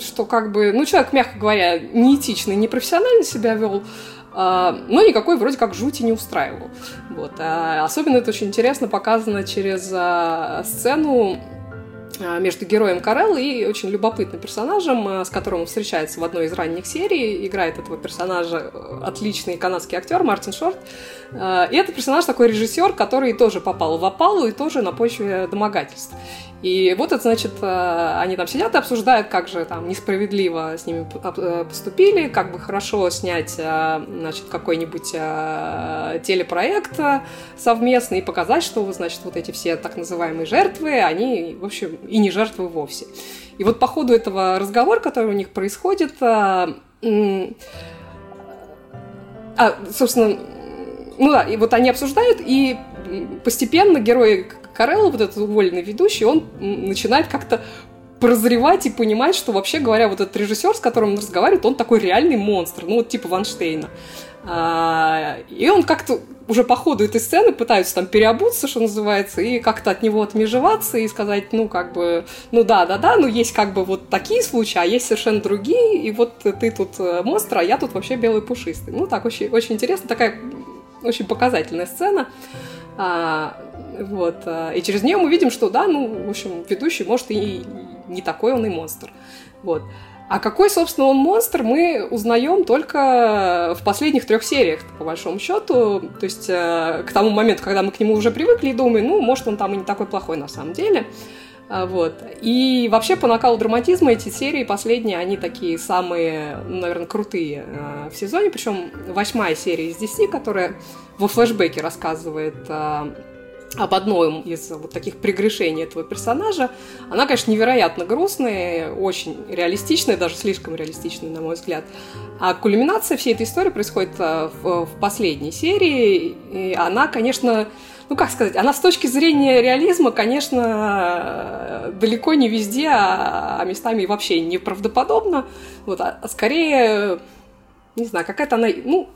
[SPEAKER 2] что как бы, ну, человек, мягко говоря, неэтично непрофессионально себя вел, а, но никакой вроде как жути не устраивал. Вот. А особенно это очень интересно показано через а, сцену Э, между героем Карел и очень любопытным персонажем, с которым он встречается в одной из ранних серий. Играет этого персонажа э, отличный канадский актер Мартин Шорт. И это персонаж такой режиссер, который тоже попал в опалу и тоже на почве домогательств. И вот это, значит, они там сидят и обсуждают, как же там несправедливо с ними поступили, как бы хорошо снять, значит, какой-нибудь телепроект совместный и показать, что, значит, вот эти все так называемые жертвы, они, в общем, и не жертвы вовсе. И вот по ходу этого разговора, который у них происходит, а, собственно, ну да, и вот они обсуждают, и постепенно герой Карелла, вот этот уволенный ведущий, он начинает как-то прозревать и понимать, что вообще говоря, вот этот режиссер, с которым он разговаривает, он такой реальный монстр, ну вот типа Ванштейна. А, и он как-то уже по ходу этой сцены пытаются там переобуться, что называется, и как-то от него отмежеваться и сказать, ну, как бы, ну да, да, да, ну есть как бы вот такие случаи, а есть совершенно другие, и вот ты тут э, монстр, а я тут вообще белый пушистый. Ну, так, очень, очень интересно, такая очень показательная сцена. А, вот, а, и через нее мы видим, что да, ну, в общем, ведущий, может, и не такой он и монстр. Вот. А какой, собственно, он монстр, мы узнаем только в последних трех сериях, по большому счету. То есть э, к тому моменту, когда мы к нему уже привыкли и думаем, ну, может, он там и не такой плохой на самом деле. А, вот. И вообще по накалу драматизма эти серии последние, они такие самые, наверное, крутые э, в сезоне. Причем восьмая серия из десяти, которая во флешбеке рассказывает э, об одном из вот таких прегрешений этого персонажа. Она, конечно, невероятно грустная, очень реалистичная, даже слишком реалистичная, на мой взгляд. А кульминация всей этой истории происходит э, в, в последней серии, и она, конечно, ну как сказать, она с точки зрения реализма, конечно, далеко не везде, а, а местами вообще неправдоподобна. Вот, а, а скорее, не знаю, какая-то она, ну,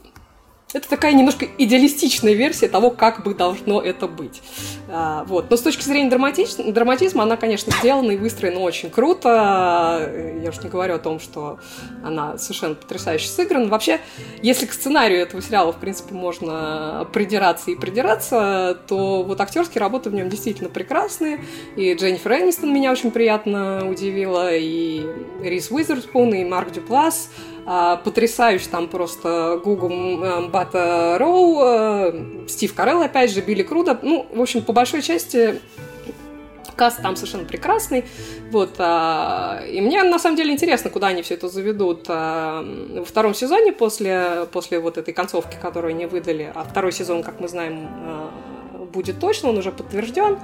[SPEAKER 2] это такая немножко идеалистичная версия того, как бы должно это быть. А, вот. Но с точки зрения драматич... драматизма, она, конечно, сделана и выстроена очень круто. Я уж не говорю о том, что она совершенно потрясающе сыграна. Вообще, если к сценарию этого сериала, в принципе, можно придираться и придираться, то вот актерские работы в нем действительно прекрасные. И Дженнифер Энистон меня очень приятно удивила, и Рис Уизерспун, и Марк Дюплас – а, потрясающий там просто Гугл Бата Роу, э, Стив Карелл, опять же, Билли Круда. Ну, в общем, по большой части каст там совершенно прекрасный. Вот, а, и мне на самом деле интересно, куда они все это заведут а, во втором сезоне после, после вот этой концовки, которую они выдали. А второй сезон, как мы знаем, будет точно, он уже подтвержден.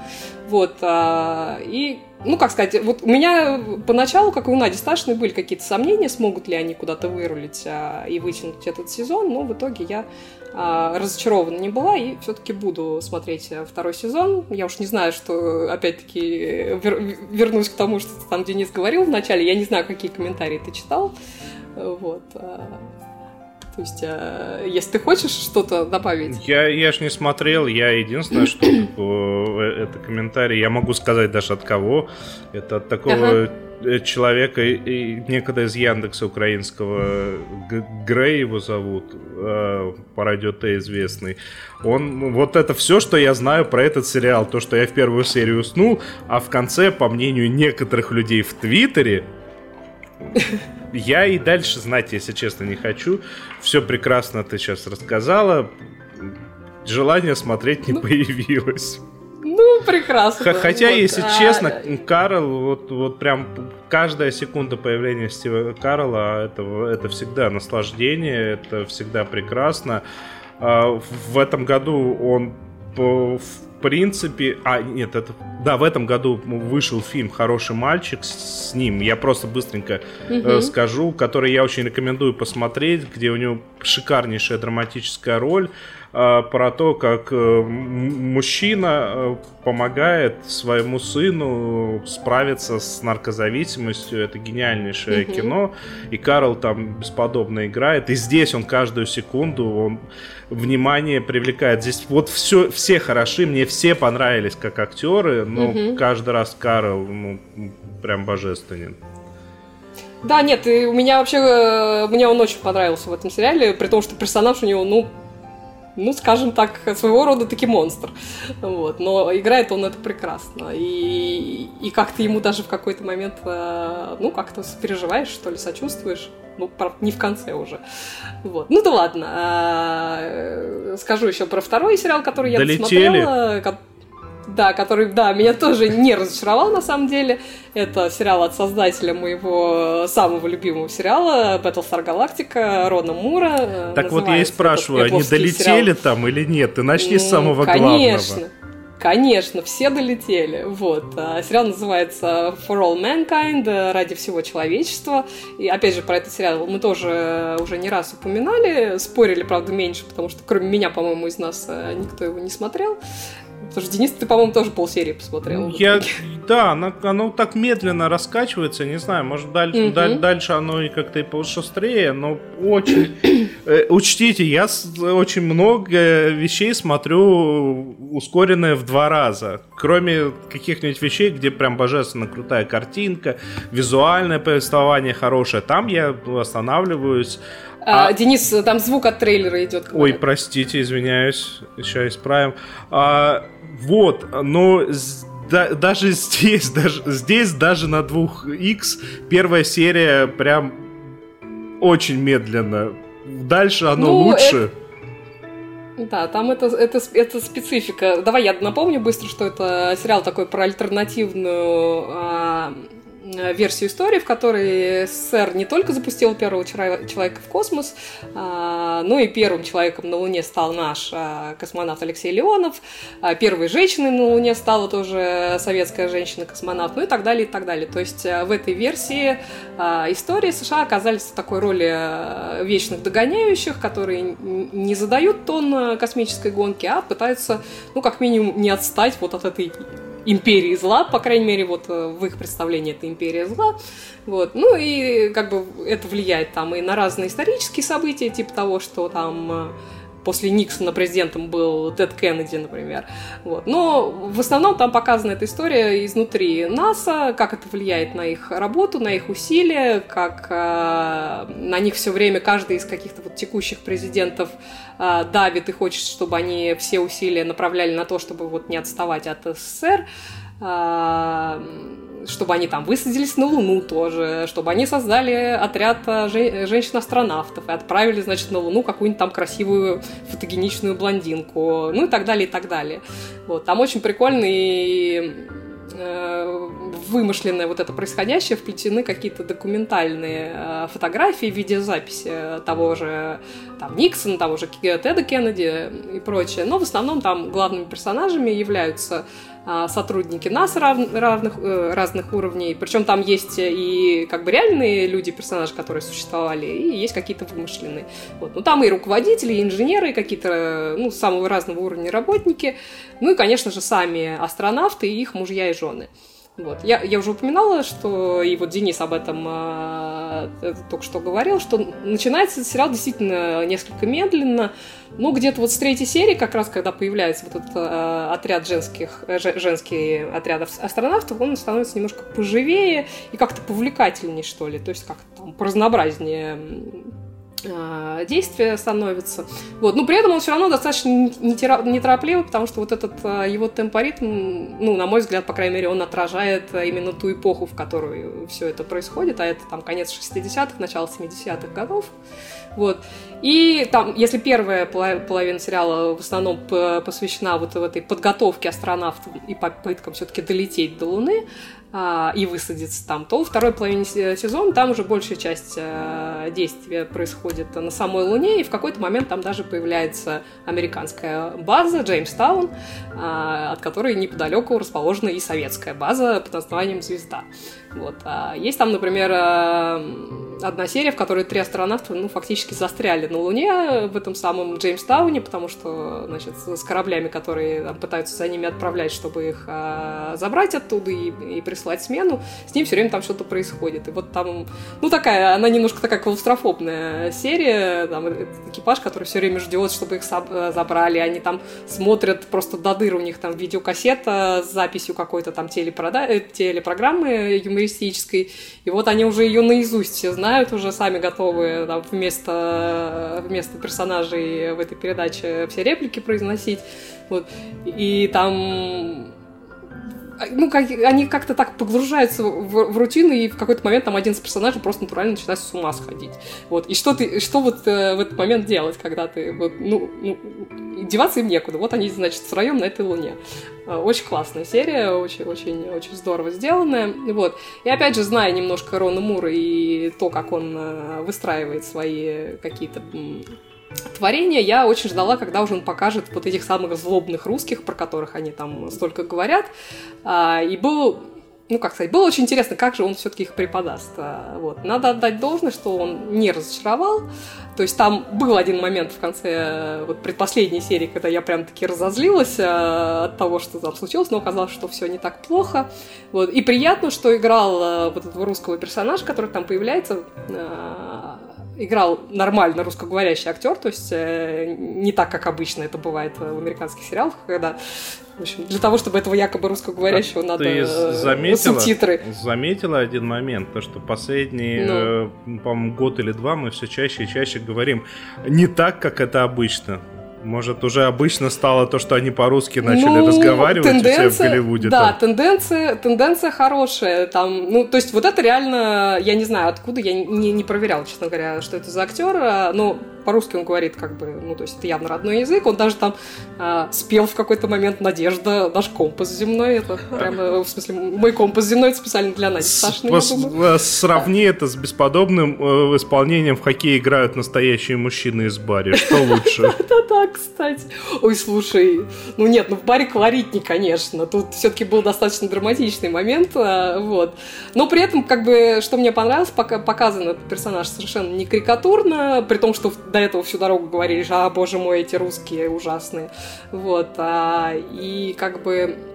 [SPEAKER 2] Вот, а, и ну, как сказать, вот у меня поначалу, как и у Нади Сташиной, были какие-то сомнения, смогут ли они куда-то вырулить а, и вытянуть этот сезон, но в итоге я а, разочарована не была и все-таки буду смотреть а, второй сезон. Я уж не знаю, что, опять-таки, вер- вернусь к тому, что там Денис говорил вначале, я не знаю, какие комментарии ты читал, вот. А, то есть, э, если ты хочешь что-то добавить.
[SPEAKER 1] Я, я ж не смотрел, я единственное, что э, это комментарий, я могу сказать даже от кого. Это от такого ага. человека, и некогда из Яндекса украинского, Грей его зовут, э, по радио Т известный. Он, вот это все, что я знаю про этот сериал, то, что я в первую серию уснул, а в конце, по мнению некоторых людей в Твиттере, я и дальше знать, если честно, не хочу. Все прекрасно ты сейчас рассказала. Желание смотреть не ну, появилось.
[SPEAKER 2] Ну, прекрасно.
[SPEAKER 1] Хотя, вот, если а... честно, Карл, вот, вот прям каждая секунда появления Стива Карла, это, это всегда наслаждение, это всегда прекрасно. А, в этом году он принципе... А, нет, это... Да, в этом году вышел фильм «Хороший мальчик» с ним. Я просто быстренько угу. э, скажу, который я очень рекомендую посмотреть, где у него шикарнейшая драматическая роль про то, как э, мужчина э, помогает своему сыну справиться с наркозависимостью. Это гениальнейшее угу. кино. И Карл там бесподобно играет. И здесь он каждую секунду, он внимание привлекает. Здесь вот все, все хороши, мне все понравились как актеры, но угу. каждый раз Карл, ну, прям божественен.
[SPEAKER 2] Да, нет, и у меня вообще, э, мне он очень понравился в этом сериале, при том, что персонаж у него, ну, ну, скажем так, своего рода таки монстр. Вот. Но играет он это прекрасно. И, и как-то ему даже в какой-то момент, э, ну, как-то переживаешь, что ли, сочувствуешь. Ну, правда, не в конце уже. Вот. Ну да ладно. А, скажу еще про второй сериал, который я
[SPEAKER 1] Долетели.
[SPEAKER 2] досмотрела. Да, который, да, меня тоже не разочаровал на самом деле. Это сериал от создателя моего самого любимого сериала Battlestar Galactica Рона Мура.
[SPEAKER 1] Так вот я и спрашиваю, они долетели сериал. там или нет? Ты начни с самого
[SPEAKER 2] конечно.
[SPEAKER 1] главного.
[SPEAKER 2] Конечно. Конечно, все долетели. Вот. А, сериал называется For All Mankind, ради всего человечества. И опять же, про этот сериал мы тоже уже не раз упоминали. Спорили, правда, меньше, потому что кроме меня, по-моему, из нас э, никто его не смотрел. Потому что, Денис, ты, по-моему, тоже полсерии посмотрел.
[SPEAKER 1] Я, да, оно, оно так медленно раскачивается, не знаю, может, дальше, угу. даль, дальше оно и как-то и пошустрее, но очень... <coughs> Э, учтите, я очень много вещей смотрю ускоренное в два раза. Кроме каких-нибудь вещей, где прям божественно крутая картинка, визуальное повествование хорошее, там я останавливаюсь.
[SPEAKER 2] А, а, Денис, там звук от трейлера идет.
[SPEAKER 1] Ой, простите, извиняюсь, еще исправим. А, вот, но да, даже здесь, <laughs> даже здесь, даже на 2x первая серия прям очень медленно. Дальше оно ну, лучше.
[SPEAKER 2] Это... Да, там это, это, это специфика. Давай я напомню быстро, что это сериал такой про альтернативную а, версию истории, в которой СССР не только запустил первого человека в космос, а, но и первым человеком на Луне стал наш а, космонавт Алексей Леонов, а первой женщиной на Луне стала тоже советская женщина-космонавт, ну и так далее, и так далее. То есть э, в этой версии истории США оказались в такой роли э, вечных догоняющих, которые не задают тон космической гонки, а пытаются, ну, как минимум, не отстать вот от этой империи зла, по крайней мере, вот э, в их представлении это империя зла. Вот. Ну и как бы это влияет там и на разные исторические события, типа того, что там э, после Никсона президентом был Тед Кеннеди, например. Вот. Но в основном там показана эта история изнутри НАСА, как это влияет на их работу, на их усилия, как э, на них все время каждый из каких-то вот текущих президентов э, давит и хочет, чтобы они все усилия направляли на то, чтобы вот не отставать от СССР. Э, чтобы они там высадились на Луну тоже, чтобы они создали отряд э, женщин-астронавтов и отправили, значит, на Луну какую-нибудь там красивую фотогеничную блондинку, ну и так далее, и так далее. Вот, там очень прикольный э, вымышленное вот это происходящее, вплетены какие-то документальные э, фотографии, видеозаписи того же там, Никсона, того же Теда Кеннеди и прочее. Но в основном там главными персонажами являются сотрудники нас рав, равных, э, разных уровней. Причем там есть и как бы реальные люди, персонажи, которые существовали, и есть какие-то вымышленные. Вот. Ну, там и руководители, и инженеры, и какие-то ну, самого разного уровня работники. Ну и, конечно же, сами астронавты и их мужья и жены. Вот. Я, я уже упоминала, что и вот Денис об этом э, только что говорил, что начинается этот сериал действительно несколько медленно. Ну, где-то вот с третьей серии, как раз когда появляется вот этот э, отряд женских, э, женский отряд астронавтов, он становится немножко поживее и как-то повлекательнее, что ли. То есть как-то там поразнообразнее Э, действия становится. Вот. Но при этом он все равно достаточно неторопливый, потому что вот этот э, его темпоритм, ну, на мой взгляд, по крайней мере, он отражает именно ту эпоху, в которую все это происходит, а это там конец 60-х, начало 70-х годов. Вот. И там, если первая половина сериала в основном посвящена вот этой подготовке астронавтов и попыткам все-таки долететь до Луны, а, и высадиться там, то во второй половине сезона там уже большая часть а, действия происходит на самой Луне, и в какой-то момент там даже появляется американская база Джеймстаун, а, от которой неподалеку расположена и советская база под названием «Звезда». Вот. А есть там, например, одна серия, в которой три астронавта ну, фактически застряли на Луне в этом самом Джеймстауне, потому что значит, с кораблями, которые там, пытаются за ними отправлять, чтобы их а, забрать оттуда и, и прислать смену, с ним все время там что-то происходит. И вот там, ну такая, она немножко такая клаустрофобная серия, там экипаж, который все время ждет, чтобы их забрали, они там смотрят просто до дыр, у них там видеокассета с записью какой-то там телепрода... Э, телепрограммы юмористической. И вот они уже ее наизусть все знают, уже сами готовы там, вместо, вместо персонажей в этой передаче все реплики произносить. Вот. И там ну, как, они как-то так погружаются в, в рутину, и в какой-то момент там один из персонажей просто натурально начинает с ума сходить. Вот. И что ты, что вот э, в этот момент делать, когда ты, вот, ну, ну, деваться им некуда. Вот они, значит, втроем на этой луне. Э, очень классная серия, очень, очень, очень здорово сделанная. Вот. И опять же, зная немножко Рона Мура и то, как он э, выстраивает свои какие-то творение я очень ждала, когда уже он покажет вот этих самых злобных русских, про которых они там столько говорят. А, и был ну, как сказать, было очень интересно, как же он все-таки их преподаст. А, вот. Надо отдать должное, что он не разочаровал. То есть там был один момент в конце вот предпоследней серии, когда я прям таки разозлилась а, от того, что там случилось, но оказалось, что все не так плохо. Вот. И приятно, что играл вот этого русского персонажа, который там появляется, играл нормально русскоговорящий актер, то есть э, не так, как обычно это бывает в американских сериалах, когда, в общем, для того, чтобы этого якобы русскоговорящего а надо ты
[SPEAKER 1] э, заметила, субтитры. Заметила один момент, то что последний, ну. э, по-моему, год или два мы все чаще и чаще говорим не так, как это обычно. Может, уже обычно стало то, что они по-русски начали ну, разговаривать тенденция, у себя в Голливуде.
[SPEAKER 2] Да, тенденция, тенденция хорошая. Там, ну, то есть вот это реально, я не знаю, откуда, я не, не проверял, честно говоря, что это за актер, а, но по-русски он говорит как бы, ну, то есть это явно родной язык. Он даже там э, спел в какой-то момент «Надежда», наш компас земной. Это прямо, в смысле, мой компас земной, это специально для Нади
[SPEAKER 1] я Сравни это с бесподобным э, исполнением в хоккей играют настоящие мужчины из баре. Что лучше? <laughs>
[SPEAKER 2] Да-да-да, кстати. Ой, слушай, ну нет, ну в баре колоритней, конечно. Тут все-таки был достаточно драматичный момент, э, вот. Но при этом, как бы, что мне понравилось, показан этот персонаж совершенно не карикатурно, при том, что до этого всю дорогу говорили, а, боже мой, эти русские ужасные. Вот. А, и как бы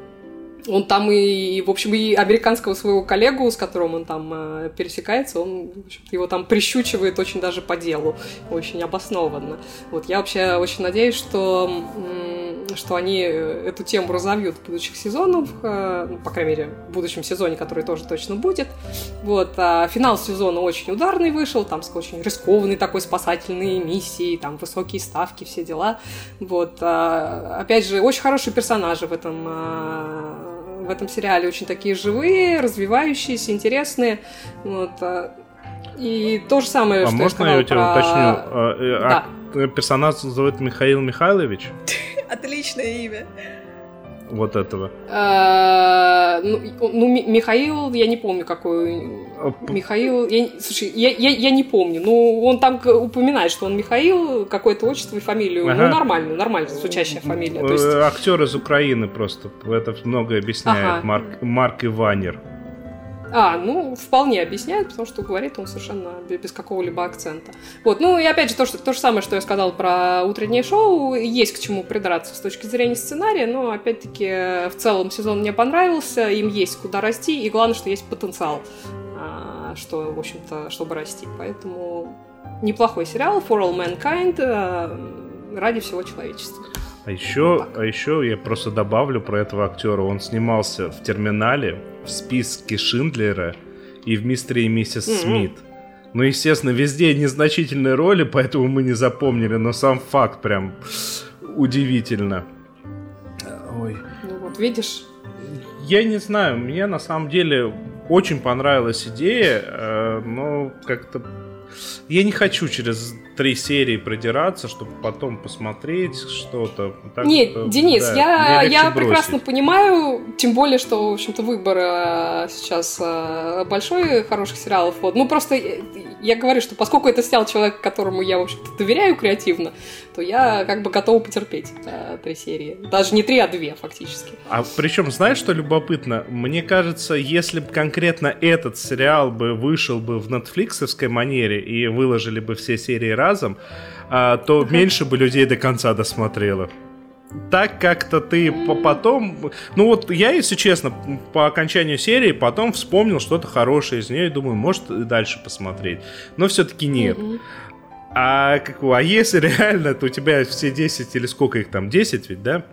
[SPEAKER 2] он там и, в общем, и американского своего коллегу, с которым он там э, пересекается, он его там прищучивает очень даже по делу, очень обоснованно. Вот я вообще очень надеюсь, что, что они эту тему разовьют в будущих сезонах, э, ну, по крайней мере, в будущем сезоне, который тоже точно будет. Вот, а финал сезона очень ударный вышел, там с очень рискованной такой спасательной миссией, там высокие ставки, все дела. Вот, а, опять же, очень хорошие персонажи в этом а, в этом сериале очень такие живые, развивающиеся, интересные. Вот. А, и то же самое, а что
[SPEAKER 1] можно
[SPEAKER 2] я,
[SPEAKER 1] я у тебя про... уточню? А, э, а, да. персонаж зовут Михаил Михайлович? <laughs>
[SPEAKER 3] Отличное имя
[SPEAKER 1] вот этого?
[SPEAKER 2] А, ну, ну, Михаил, я не помню, какой. А, Михаил, я, слушай, я, я, я не помню. Ну, он там упоминает, что он Михаил, какое-то отчество и фамилию. Ну, ага. Ну, нормально, нормально, звучащая фамилия.
[SPEAKER 1] То есть... Актер из Украины просто. Это многое объясняет. Ага. Марк, Марк Иванер.
[SPEAKER 2] А, ну, вполне объясняет, потому что говорит он совершенно без какого-либо акцента. Вот, ну и опять же, то, что, то же самое, что я сказал про утреннее шоу, есть к чему придраться с точки зрения сценария, но опять-таки в целом сезон мне понравился, им есть куда расти, и главное, что есть потенциал, а, что, в общем-то, чтобы расти. Поэтому неплохой сериал, For All Mankind, а, ради всего человечества.
[SPEAKER 1] А еще, а еще я просто добавлю про этого актера. Он снимался в терминале, в списке Шиндлера и в Мистере и миссис mm-hmm. Смит. Ну, естественно, везде незначительные роли, поэтому мы не запомнили, но сам факт прям удивительно.
[SPEAKER 2] Ой. Ну вот, видишь?
[SPEAKER 1] Я не знаю, мне на самом деле очень понравилась идея, э, но как-то я не хочу через три серии продираться, чтобы потом посмотреть что-то.
[SPEAKER 2] Так, Нет, что, Денис, да, я, я прекрасно понимаю, тем более, что, в общем-то, выбор э, сейчас э, большой хороших сериалов. Вот. Ну, просто я говорю, что поскольку это снял человек, которому я, в общем-то, доверяю креативно, то я как бы готова потерпеть э, три серии. Даже не три, а две, фактически.
[SPEAKER 1] А причем, знаешь, что любопытно? Мне кажется, если бы конкретно этот сериал бы вышел бы в нетфликсовской манере и выложили бы все серии разом, а, то меньше бы людей до конца досмотрело так как-то ты потом... Ну вот я, если честно, по окончанию серии потом вспомнил что-то хорошее из нее и думаю, может и дальше посмотреть. Но все-таки нет. Mm-hmm. А, как, а если <laughs> реально, то у тебя все 10 или сколько их там, 10 ведь, да?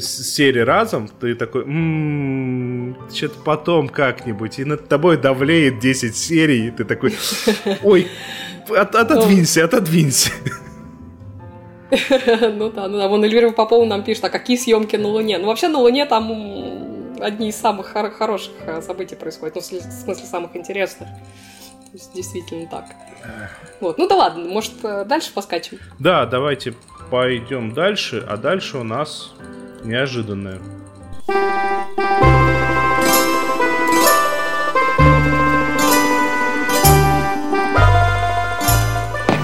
[SPEAKER 1] серии разом, ты такой, м-м, что-то потом как-нибудь, и над тобой давлеет 10 серий, и ты такой, <laughs> ой, от, отодвинься, отодвинься. <laughs>
[SPEAKER 2] Ну да, ну да, вон Эльвира Попова нам пишет, а какие съемки на Луне? Ну вообще на Луне там одни из самых хороших э, событий происходят, ну в смысле самых интересных. То есть действительно так. Вот, ну да ладно, может э, дальше поскачем?
[SPEAKER 1] Да, давайте пойдем дальше, а дальше у нас неожиданное.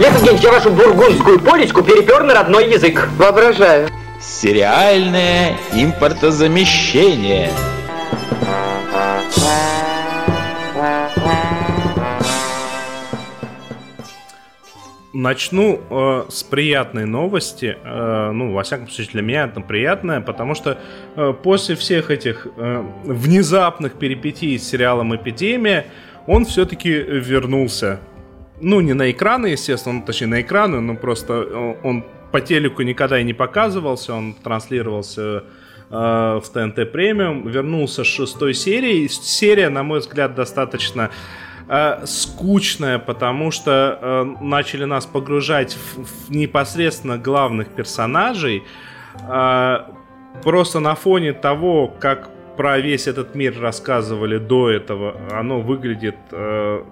[SPEAKER 5] Евгеньевич, я вашу бургундскую полечку перепер на родной язык. Воображаю.
[SPEAKER 4] Сериальное импортозамещение.
[SPEAKER 1] Начну э, с приятной новости. Э, ну, во всяком случае, для меня это приятная, потому что э, после всех этих э, внезапных перипетий с сериалом «Эпидемия» он все-таки вернулся. Ну, не на экраны, естественно, ну, точнее, на экраны, но просто э, он по телеку никогда и не показывался, он транслировался э, в ТНТ премиум, вернулся с шестой серии. Серия, на мой взгляд, достаточно э, скучная, потому что э, начали нас погружать в, в непосредственно главных персонажей. Э, просто на фоне того, как про весь этот мир рассказывали до этого, оно выглядит э,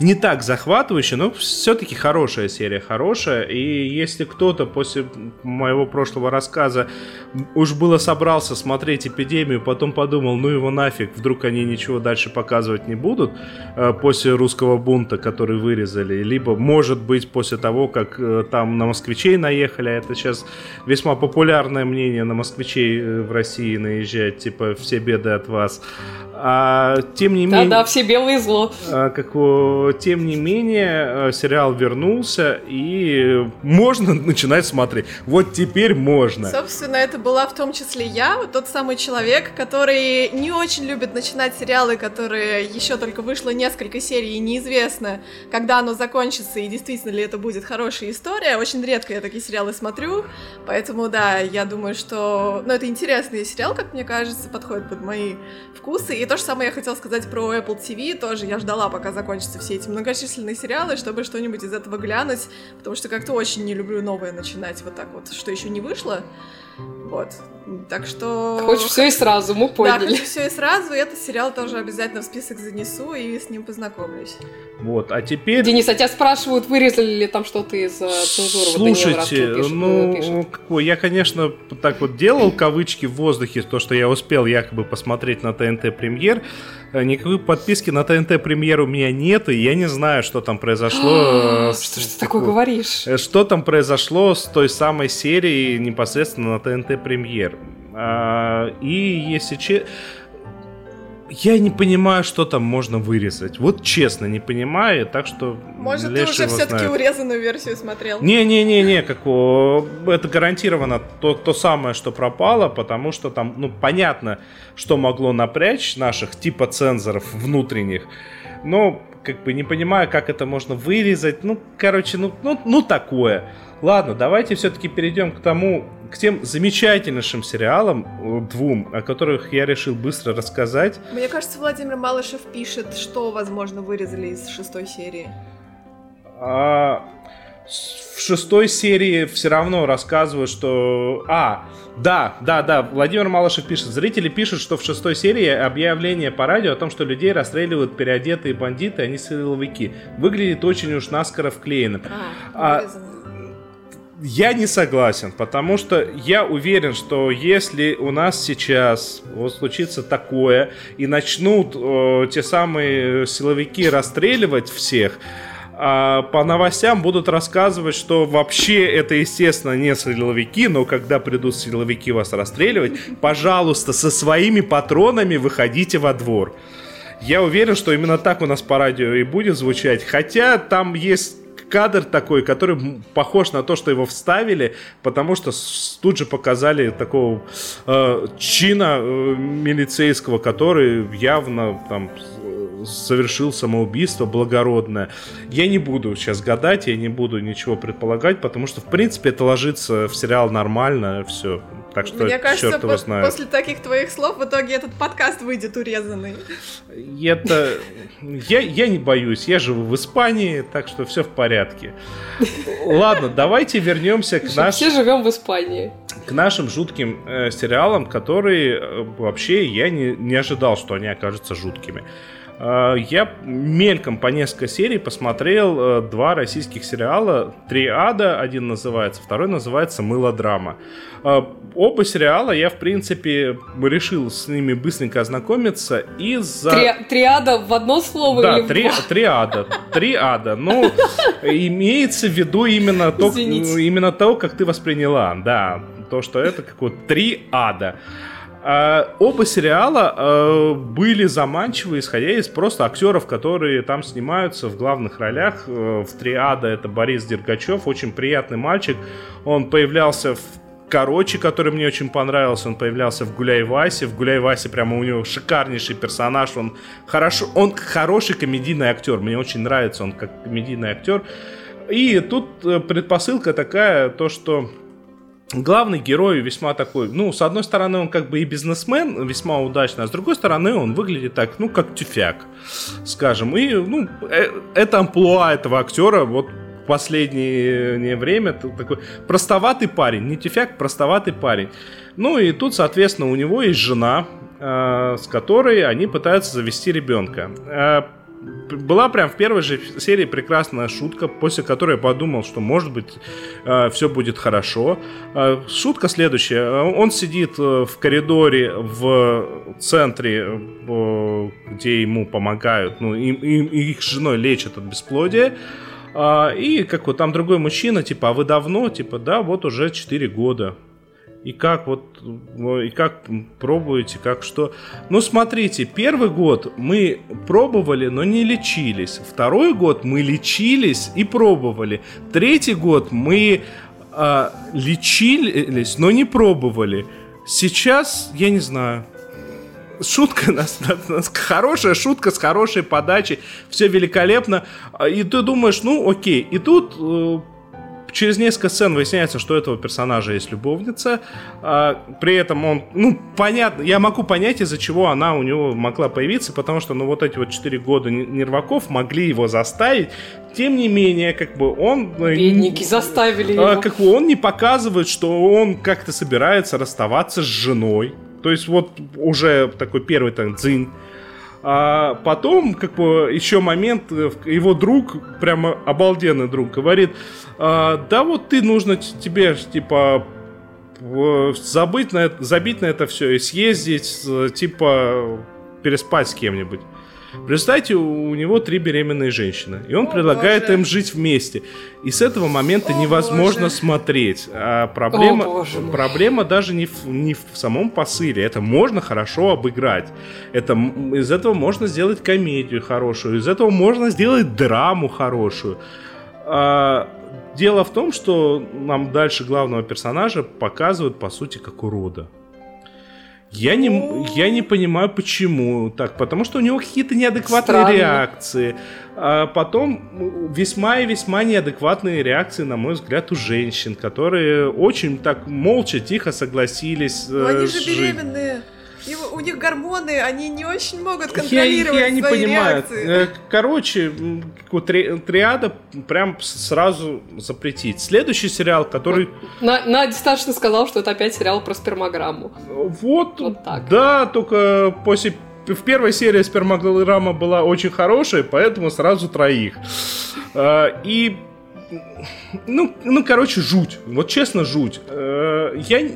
[SPEAKER 1] не так захватывающе, но все-таки хорошая серия, хорошая. И если кто-то после моего прошлого рассказа уж было собрался смотреть эпидемию, потом подумал, ну его нафиг, вдруг они ничего дальше показывать не будут э, после русского бунта, который вырезали, либо, может быть, после того, как э, там на москвичей наехали, это сейчас весьма популярное мнение на москвичей э, в России наезжать, типа, все беды от вас. А, тем не менее...
[SPEAKER 2] Да-да, все белые зло.
[SPEAKER 1] А, как, тем не менее, э, сериал вернулся, и можно начинать смотреть. Вот теперь можно.
[SPEAKER 3] Собственно, это была в том числе я, вот тот самый человек, который не очень любит начинать сериалы, которые еще только вышло несколько серий, и неизвестно, когда оно закончится, и действительно ли это будет хорошая история. Очень редко я такие сериалы смотрю, поэтому, да, я думаю, что... Ну, это интересный сериал, как мне кажется, подходит под мои вкусы, и то же самое я хотела сказать про Apple TV, тоже я ждала, пока закончатся все эти многочисленные сериалы, чтобы что-нибудь из этого глянуть, потому что как-то очень не люблю новое начинать вот так вот, что еще не вышло. Вот. Так что...
[SPEAKER 2] Хочешь все и сразу, мы поняли.
[SPEAKER 3] Да, хочу все и сразу, и этот сериал тоже обязательно в список занесу и с ним познакомлюсь.
[SPEAKER 1] Вот, а теперь...
[SPEAKER 2] Денис, а тебя спрашивают, вырезали ли там что-то из э, цензуры?
[SPEAKER 1] Слушайте, вот ну, какой, я, конечно, так вот делал кавычки в воздухе, то, что я успел якобы посмотреть на ТНТ премьер. Э, никакой подписки на ТНТ премьер у меня нет, и я не знаю, что там произошло. <gasps>
[SPEAKER 2] Э, что ты такое говоришь?
[SPEAKER 1] Что там произошло с той самой серии непосредственно на ТНТ премьер. А, и если честно... Я не понимаю, что там можно вырезать. Вот честно, не понимаю, так что...
[SPEAKER 3] Может, ты уже все-таки урезанную версию смотрел?
[SPEAKER 1] Не-не-не-не, как это гарантированно то, то самое, что пропало, потому что там, ну, понятно, что могло напрячь наших типа цензоров внутренних, но как бы не понимаю, как это можно вырезать. Ну, короче, ну, ну, ну такое. Ладно, давайте все-таки перейдем к тому, к тем замечательнейшим сериалам, э, двум, о которых я решил быстро рассказать.
[SPEAKER 3] Мне кажется, Владимир Малышев пишет, что, возможно, вырезали из шестой серии.
[SPEAKER 1] А, в шестой серии все равно рассказывают, что... А, да, да, да, Владимир Малышев пишет. Зрители пишут, что в шестой серии объявление по радио о том, что людей расстреливают переодетые бандиты, а не силовики. Выглядит очень уж наскоро вклеено. А, а, я не согласен, потому что я уверен, что если у нас сейчас вот случится такое и начнут э, те самые силовики расстреливать всех, а по новостям будут рассказывать, что вообще это, естественно, не силовики, но когда придут силовики вас расстреливать, пожалуйста, со своими патронами выходите во двор. Я уверен, что именно так у нас по радио и будет звучать, хотя там есть кадр такой, который похож на то, что его вставили, потому что тут же показали такого э, чина э, милицейского, который явно там совершил самоубийство благородное. Я не буду сейчас гадать, я не буду ничего предполагать, потому что, в принципе, это ложится в сериал нормально, все. Так что
[SPEAKER 3] Мне кажется,
[SPEAKER 1] черт его знает.
[SPEAKER 3] после таких твоих слов в итоге этот подкаст выйдет урезанный.
[SPEAKER 1] Это... Я, я не боюсь, я живу в Испании, так что все в порядке. Ладно, давайте вернемся к нашим...
[SPEAKER 2] Все живем в Испании.
[SPEAKER 1] К нашим жутким э, сериалам, которые э, вообще я не, не ожидал, что они окажутся жуткими. Э, я мельком по несколько серий посмотрел э, два российских сериала. «Три ада» один называется, второй называется «Мылодрама». Э, оба сериала я, в принципе, решил с ними быстренько ознакомиться из-за...
[SPEAKER 2] Три, триада в одно слово
[SPEAKER 1] да,
[SPEAKER 2] или
[SPEAKER 1] три,
[SPEAKER 2] в
[SPEAKER 1] триада. Триада. Ну, имеется в виду именно то, именно то, как ты восприняла. Да, то, что это как вот три ада. Uh, оба сериала uh, были заманчивы, исходя из просто актеров, которые там снимаются в главных ролях. Uh, в «Триада» это Борис Дергачев, очень приятный мальчик. Он появлялся в Короче, который мне очень понравился, он появлялся в Гуляй Васе. В Гуляй Васе прямо у него шикарнейший персонаж. Он хорошо, он хороший комедийный актер. Мне очень нравится он как комедийный актер. И тут э, предпосылка такая, то что главный герой весьма такой, ну, с одной стороны, он как бы и бизнесмен, весьма удачный, а с другой стороны, он выглядит так, ну, как тюфяк, скажем. И, ну, э, это амплуа этого актера, вот последнее время такой простоватый парень, не тюфяк, простоватый парень. Ну и тут, соответственно, у него есть жена, э, с которой они пытаются завести ребенка. Э, была прям в первой же серии прекрасная шутка, после которой я подумал, что может быть э, все будет хорошо. Э, шутка следующая. Он сидит э, в коридоре в центре, э, где ему помогают, ну, им, им, их женой лечат от бесплодия. Э, и как вот там другой мужчина, типа, а вы давно? Типа, да, вот уже 4 года. И как вот, и как пробуете, как что. Ну, смотрите, первый год мы пробовали, но не лечились. Второй год мы лечились и пробовали. Третий год мы э, лечились, но не пробовали. Сейчас, я не знаю, шутка, хорошая шутка с хорошей подачей, все великолепно. И ты думаешь, ну окей. И тут э, через несколько сцен выясняется, что у этого персонажа есть любовница. А, при этом он, ну, понятно, я могу понять, из-за чего она у него могла появиться, потому что, ну, вот эти вот 4 года нерваков могли его заставить. Тем не менее, как бы он...
[SPEAKER 2] Э, Бедники заставили
[SPEAKER 1] а,
[SPEAKER 2] его.
[SPEAKER 1] Как бы он не показывает, что он как-то собирается расставаться с женой. То есть вот уже такой первый там дзынь. А потом, как бы, еще момент, э, его друг, прямо обалденный друг, говорит, а, да вот ты нужно тебе, типа, забыть на это, забить на это все и съездить, типа, переспать с кем-нибудь. Представьте, у него три беременные женщины, и он О, предлагает боже. им жить вместе. И с этого момента О, невозможно боже. смотреть. А проблема, О, проблема даже не в, не в самом посыле. Это можно хорошо обыграть. Это, из этого можно сделать комедию хорошую, из этого можно сделать драму хорошую. А, дело в том, что нам дальше главного персонажа показывают, по сути, как урода. Я не, я не понимаю, почему так. Потому что у него какие-то неадекватные Странно. реакции. А потом весьма и весьма неадекватные реакции, на мой взгляд, у женщин, которые очень так молча, тихо согласились.
[SPEAKER 3] Но они же жить. беременные. И у них гормоны, они не очень могут контролировать я, я не свои понимаю. реакции. Э,
[SPEAKER 1] короче, три, триада прям сразу запретить. Следующий сериал, который...
[SPEAKER 2] На, Надя Сташина сказал, что это опять сериал про спермограмму.
[SPEAKER 1] Вот, вот так. да, только после в первой серии спермограмма была очень хорошая, поэтому сразу троих. А, и ну, ну, короче, жуть. Вот честно, жуть. Э, я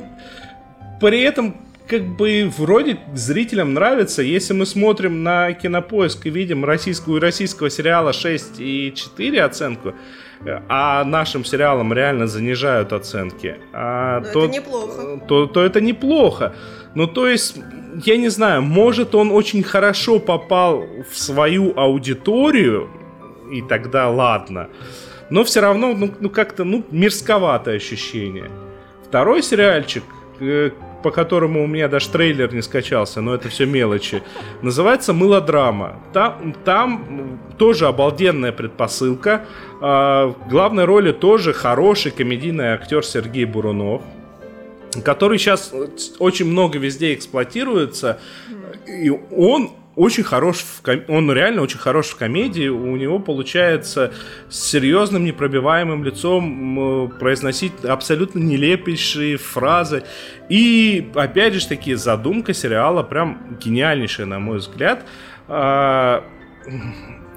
[SPEAKER 1] при этом как бы вроде зрителям нравится, если мы смотрим на кинопоиск и видим российскую российского сериала 6 и 4 оценку, а нашим сериалам реально занижают оценки, а,
[SPEAKER 3] то, это неплохо.
[SPEAKER 1] То, то это неплохо. Ну, то есть, я не знаю, может он очень хорошо попал в свою аудиторию, и тогда ладно. Но все равно, ну, ну как-то, ну, мирсковатое ощущение. Второй сериальчик, э, по которому у меня даже трейлер не скачался, но это все мелочи. Называется «Мылодрама». Там, там тоже обалденная предпосылка. А, в главной роли тоже хороший комедийный актер Сергей Бурунов. который сейчас очень много везде эксплуатируется, и он очень хорош, в ком... он реально очень хорош в комедии, у него получается с серьезным непробиваемым лицом произносить абсолютно нелепейшие фразы. И, опять же, таки, задумка сериала прям гениальнейшая, на мой взгляд. А,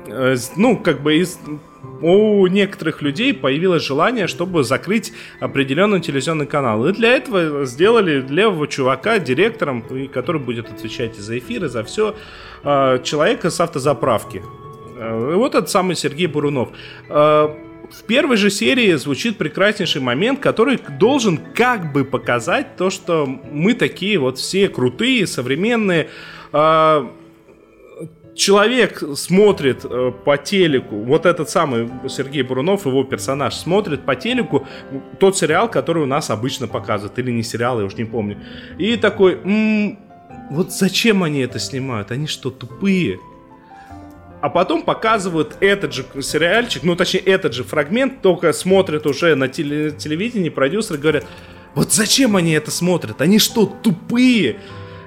[SPEAKER 1] э, ну, как бы из у некоторых людей появилось желание, чтобы закрыть определенный телевизионный канал. И для этого сделали левого чувака директором, который будет отвечать за эфиры, за все, а, человека с автозаправки. А, и вот этот самый Сергей Бурунов. А, в первой же серии звучит прекраснейший момент, который должен как бы показать то, что мы такие вот все крутые, современные человек смотрит э, по телеку, вот этот самый Сергей Бурунов, его персонаж, смотрит по телеку тот сериал, который у нас обычно показывают, или не сериал, я уж не помню. И такой, м-м, вот зачем они это снимают? Они что, тупые? А потом показывают этот же сериальчик, ну точнее этот же фрагмент, только смотрят уже на теле- телевидении, продюсеры говорят, вот зачем они это смотрят? Они что, тупые?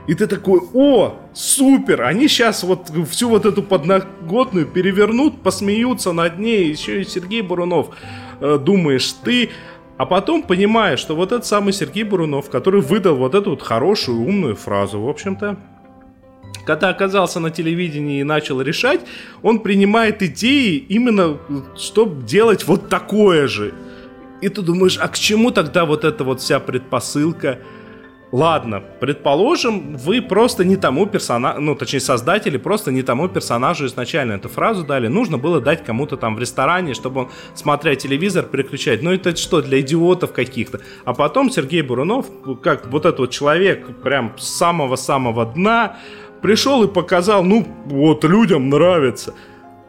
[SPEAKER 1] И ты такой, о, супер, они сейчас вот всю вот эту подноготную перевернут, посмеются над ней, еще и Сергей Бурунов. Э, думаешь, ты... А потом понимаешь, что вот этот самый Сергей Бурунов, который выдал вот эту вот хорошую, умную фразу, в общем-то, когда оказался на телевидении и начал решать, он принимает идеи именно, чтобы делать вот такое же. И ты думаешь, а к чему тогда вот эта вот вся предпосылка? Ладно, предположим, вы просто не тому персонажу, ну, точнее, создатели просто не тому персонажу изначально эту фразу дали. Нужно было дать кому-то там в ресторане, чтобы он, смотря телевизор, переключать. Ну, это что, для идиотов каких-то? А потом Сергей Бурунов, как вот этот вот человек прям с самого-самого дна, пришел и показал, ну, вот людям нравится.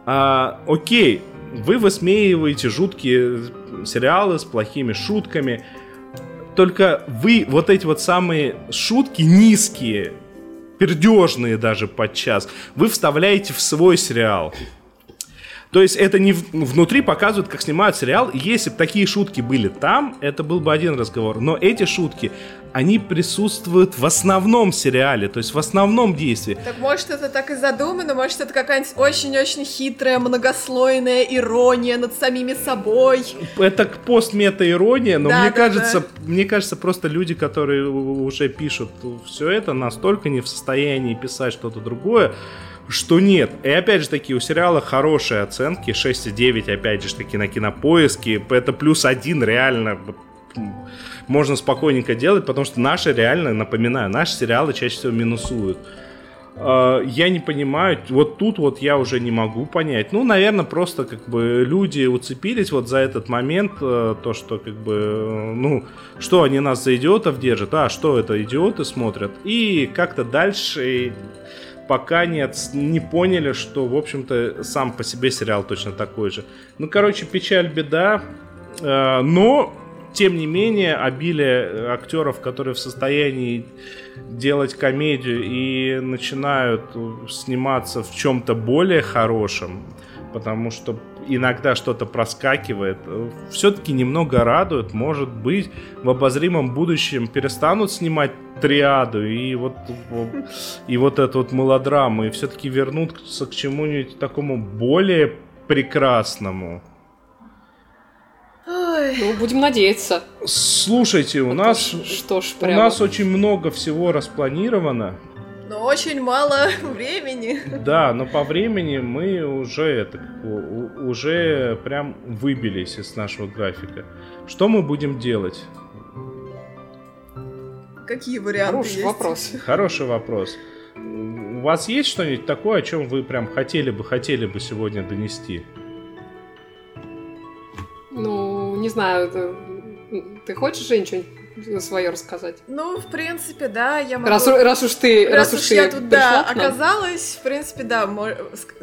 [SPEAKER 1] А, окей, вы высмеиваете жуткие сериалы с плохими шутками, только вы вот эти вот самые шутки низкие, пердежные даже подчас, вы вставляете в свой сериал. То есть это не внутри показывают, как снимают сериал. Если бы такие шутки были там, это был бы один разговор. Но эти шутки, они присутствуют в основном сериале, то есть в основном действии.
[SPEAKER 3] Так может это так и задумано, может это какая-нибудь очень-очень хитрая, многослойная ирония над самими собой.
[SPEAKER 1] Это пост-мета-ирония, но да, мне да, кажется, да. мне кажется, просто люди, которые уже пишут все это, настолько не в состоянии писать что-то другое, что нет. И опять же таки, у сериала хорошие оценки, 6,9, опять же таки, на кинопоиске. Это плюс один реально можно спокойненько делать, потому что наши реально, напоминаю, наши сериалы чаще всего минусуют. А, я не понимаю, вот тут вот я уже не могу понять. Ну, наверное, просто как бы люди уцепились вот за этот момент, э, то, что как бы, ну, что они нас за идиотов держат, а что это идиоты смотрят, и как-то дальше пока не, не поняли, что, в общем-то, сам по себе сериал точно такой же. Ну, короче, печаль, беда. Э, но, тем не менее, обилие актеров, которые в состоянии делать комедию и начинают сниматься в чем-то более хорошем, потому что иногда что-то проскакивает, все-таки немного радует. Может быть, в обозримом будущем перестанут снимать триаду и вот, и вот эту вот мелодраму, и все-таки вернутся к чему-нибудь такому более прекрасному.
[SPEAKER 2] Ну, будем надеяться.
[SPEAKER 1] Слушайте, у а нас, что ж, прямо... у нас очень много всего распланировано.
[SPEAKER 3] Но очень мало <laughs> времени.
[SPEAKER 1] Да, но по времени мы уже это уже прям выбились из нашего графика. Что мы будем делать?
[SPEAKER 3] Какие варианты
[SPEAKER 2] Хороший
[SPEAKER 3] есть?
[SPEAKER 2] вопрос.
[SPEAKER 1] Хороший вопрос. У вас есть что-нибудь такое, о чем вы прям хотели бы, хотели бы сегодня донести?
[SPEAKER 2] Ну, не знаю, ты, ты хочешь, Жень, что-нибудь свое рассказать.
[SPEAKER 3] Ну, в принципе, да, я могу...
[SPEAKER 2] Раз, раз уж ты
[SPEAKER 3] Раз, раз уж я тут, да, оказалась, в принципе, да, мож...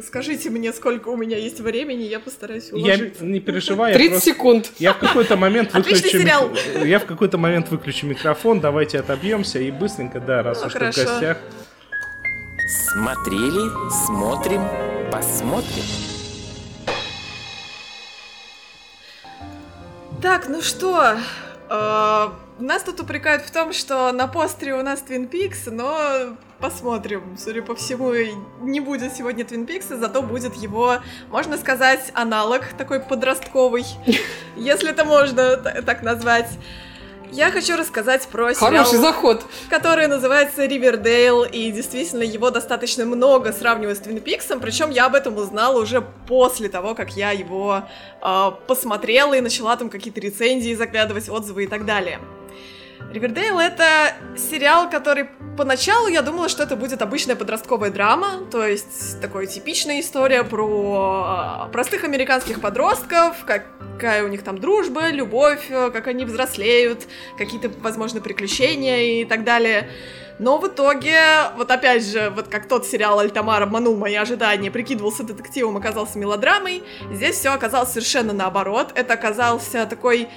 [SPEAKER 3] скажите мне, сколько у меня есть времени, я постараюсь уложиться.
[SPEAKER 1] Я не переживай.
[SPEAKER 2] 30 просто... секунд.
[SPEAKER 1] Я в какой-то момент выключу... сериал. Я в какой-то момент выключу микрофон, давайте отобьемся и быстренько, да, раз ну, уж ты в гостях.
[SPEAKER 4] Смотрели, смотрим, посмотрим.
[SPEAKER 3] Так, ну что, э, нас тут упрекают в том, что на постере у нас Твин Пикс, но посмотрим. Судя по всему, не будет сегодня Твин Пикса, зато будет его, можно сказать, аналог такой подростковый, <laughs> если это можно так назвать. Я хочу рассказать про сериал,
[SPEAKER 2] Хороший заход.
[SPEAKER 3] который называется Ривердейл, и действительно его достаточно много сравнивают с Твин Пиксом, причем я об этом узнала уже после того, как я его э, посмотрела и начала там какие-то рецензии заглядывать, отзывы и так далее. Ривердейл — это сериал, который поначалу я думала, что это будет обычная подростковая драма, то есть такая типичная история про а, простых американских подростков, какая у них там дружба, любовь, как они взрослеют, какие-то, возможно, приключения и так далее. Но в итоге, вот опять же, вот как тот сериал Альтамар обманул мои ожидания, прикидывался детективом, оказался мелодрамой, здесь все оказалось совершенно наоборот. Это оказался такой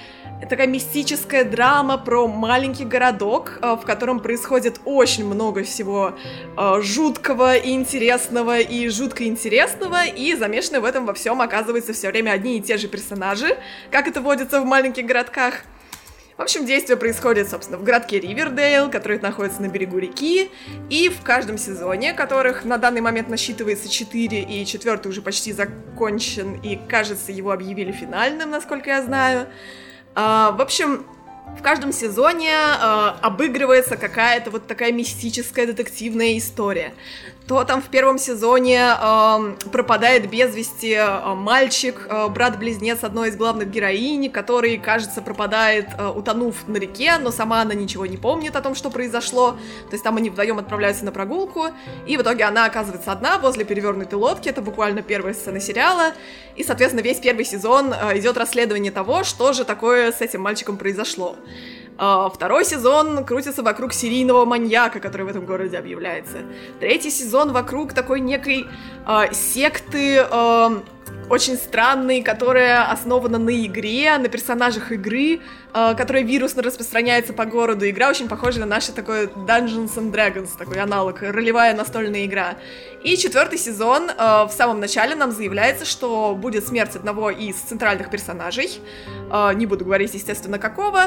[SPEAKER 3] такая мистическая драма про маленький городок, э, в котором происходит очень много всего э, жуткого и интересного, и жутко интересного, и замешаны в этом во всем оказывается все время одни и те же персонажи, как это водится в маленьких городках. В общем, действие происходит, собственно, в городке Ривердейл, который находится на берегу реки, и в каждом сезоне, которых на данный момент насчитывается 4, и четвертый уже почти закончен, и, кажется, его объявили финальным, насколько я знаю, а, в общем, в каждом сезоне э, обыгрывается какая-то вот такая мистическая детективная история то там в первом сезоне э, пропадает без вести э, мальчик, э, брат-близнец одной из главных героинь, который, кажется, пропадает, э, утонув на реке, но сама она ничего не помнит о том, что произошло. То есть там они вдвоем отправляются на прогулку, и в итоге она оказывается одна возле перевернутой лодки. Это буквально первая сцена сериала. И, соответственно, весь первый сезон э, идет расследование того, что же такое с этим мальчиком произошло. А, второй сезон крутится вокруг серийного маньяка, который в этом городе объявляется. Третий сезон вокруг такой некой э, секты э, очень странной, которая основана на игре, на персонажах игры, которая вирусно распространяется по городу. Игра очень похожа на наше такое Dungeons and Dragons, такой аналог, ролевая настольная игра. И четвертый сезон, э, в самом начале нам заявляется, что будет смерть одного из центральных персонажей. Э, не буду говорить, естественно, какого.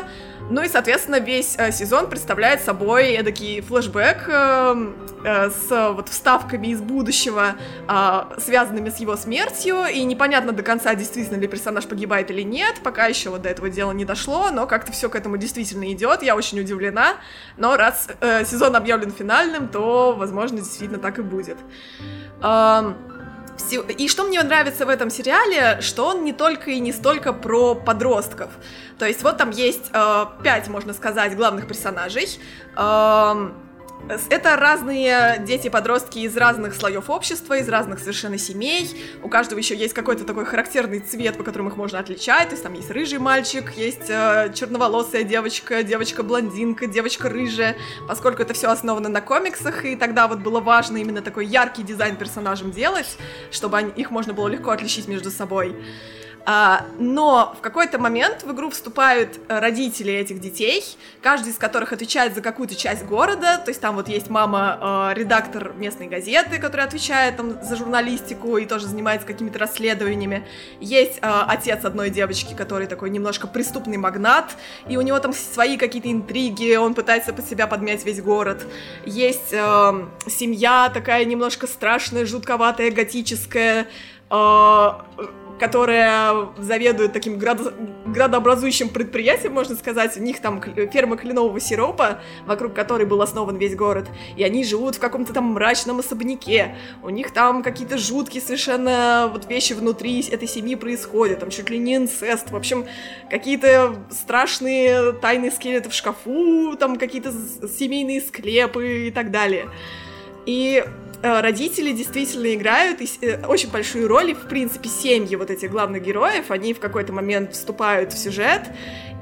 [SPEAKER 3] Ну и, соответственно, весь э, сезон представляет собой эдакий флешбэк э, э, с вот вставками из будущего, э, связанными с его смертью. И непонятно до конца, действительно ли персонаж погибает или нет. Пока еще вот до этого дела не дошло, но как-то все к этому действительно идет. Я очень удивлена. Но раз э, сезон объявлен финальным, то, возможно, действительно так и будет. И что мне нравится в этом сериале, что он не только и не столько про подростков. То есть вот там есть э, пять, можно сказать, главных персонажей. Э, это разные дети-подростки из разных слоев общества, из разных совершенно семей. У каждого еще есть какой-то такой характерный цвет, по которому их можно отличать. То есть там есть рыжий мальчик, есть э, черноволосая девочка, девочка-блондинка, девочка рыжая. Поскольку это все основано на комиксах, и тогда вот было важно именно такой яркий дизайн персонажам делать, чтобы они, их можно было легко отличить между собой. А, но в какой-то момент в игру вступают э, родители этих детей, каждый из которых отвечает за какую-то часть города, то есть там вот есть мама, э, редактор местной газеты, которая отвечает там за журналистику и тоже занимается какими-то расследованиями, есть э, отец одной девочки, который такой немножко преступный магнат, и у него там свои какие-то интриги, он пытается под себя подмять весь город, есть э, семья такая немножко страшная, жутковатая, готическая, э, которая заведует таким градо... градообразующим предприятием, можно сказать. У них там ферма кленового сиропа, вокруг которой был основан весь город. И они живут в каком-то там мрачном особняке. У них там какие-то жуткие совершенно вот вещи внутри этой семьи происходят. Там чуть ли не инцест. В общем, какие-то страшные тайные скелеты в шкафу, там какие-то семейные склепы и так далее. И родители действительно играют э, очень большую роль, и, в принципе, семьи вот этих главных героев, они в какой-то момент вступают в сюжет,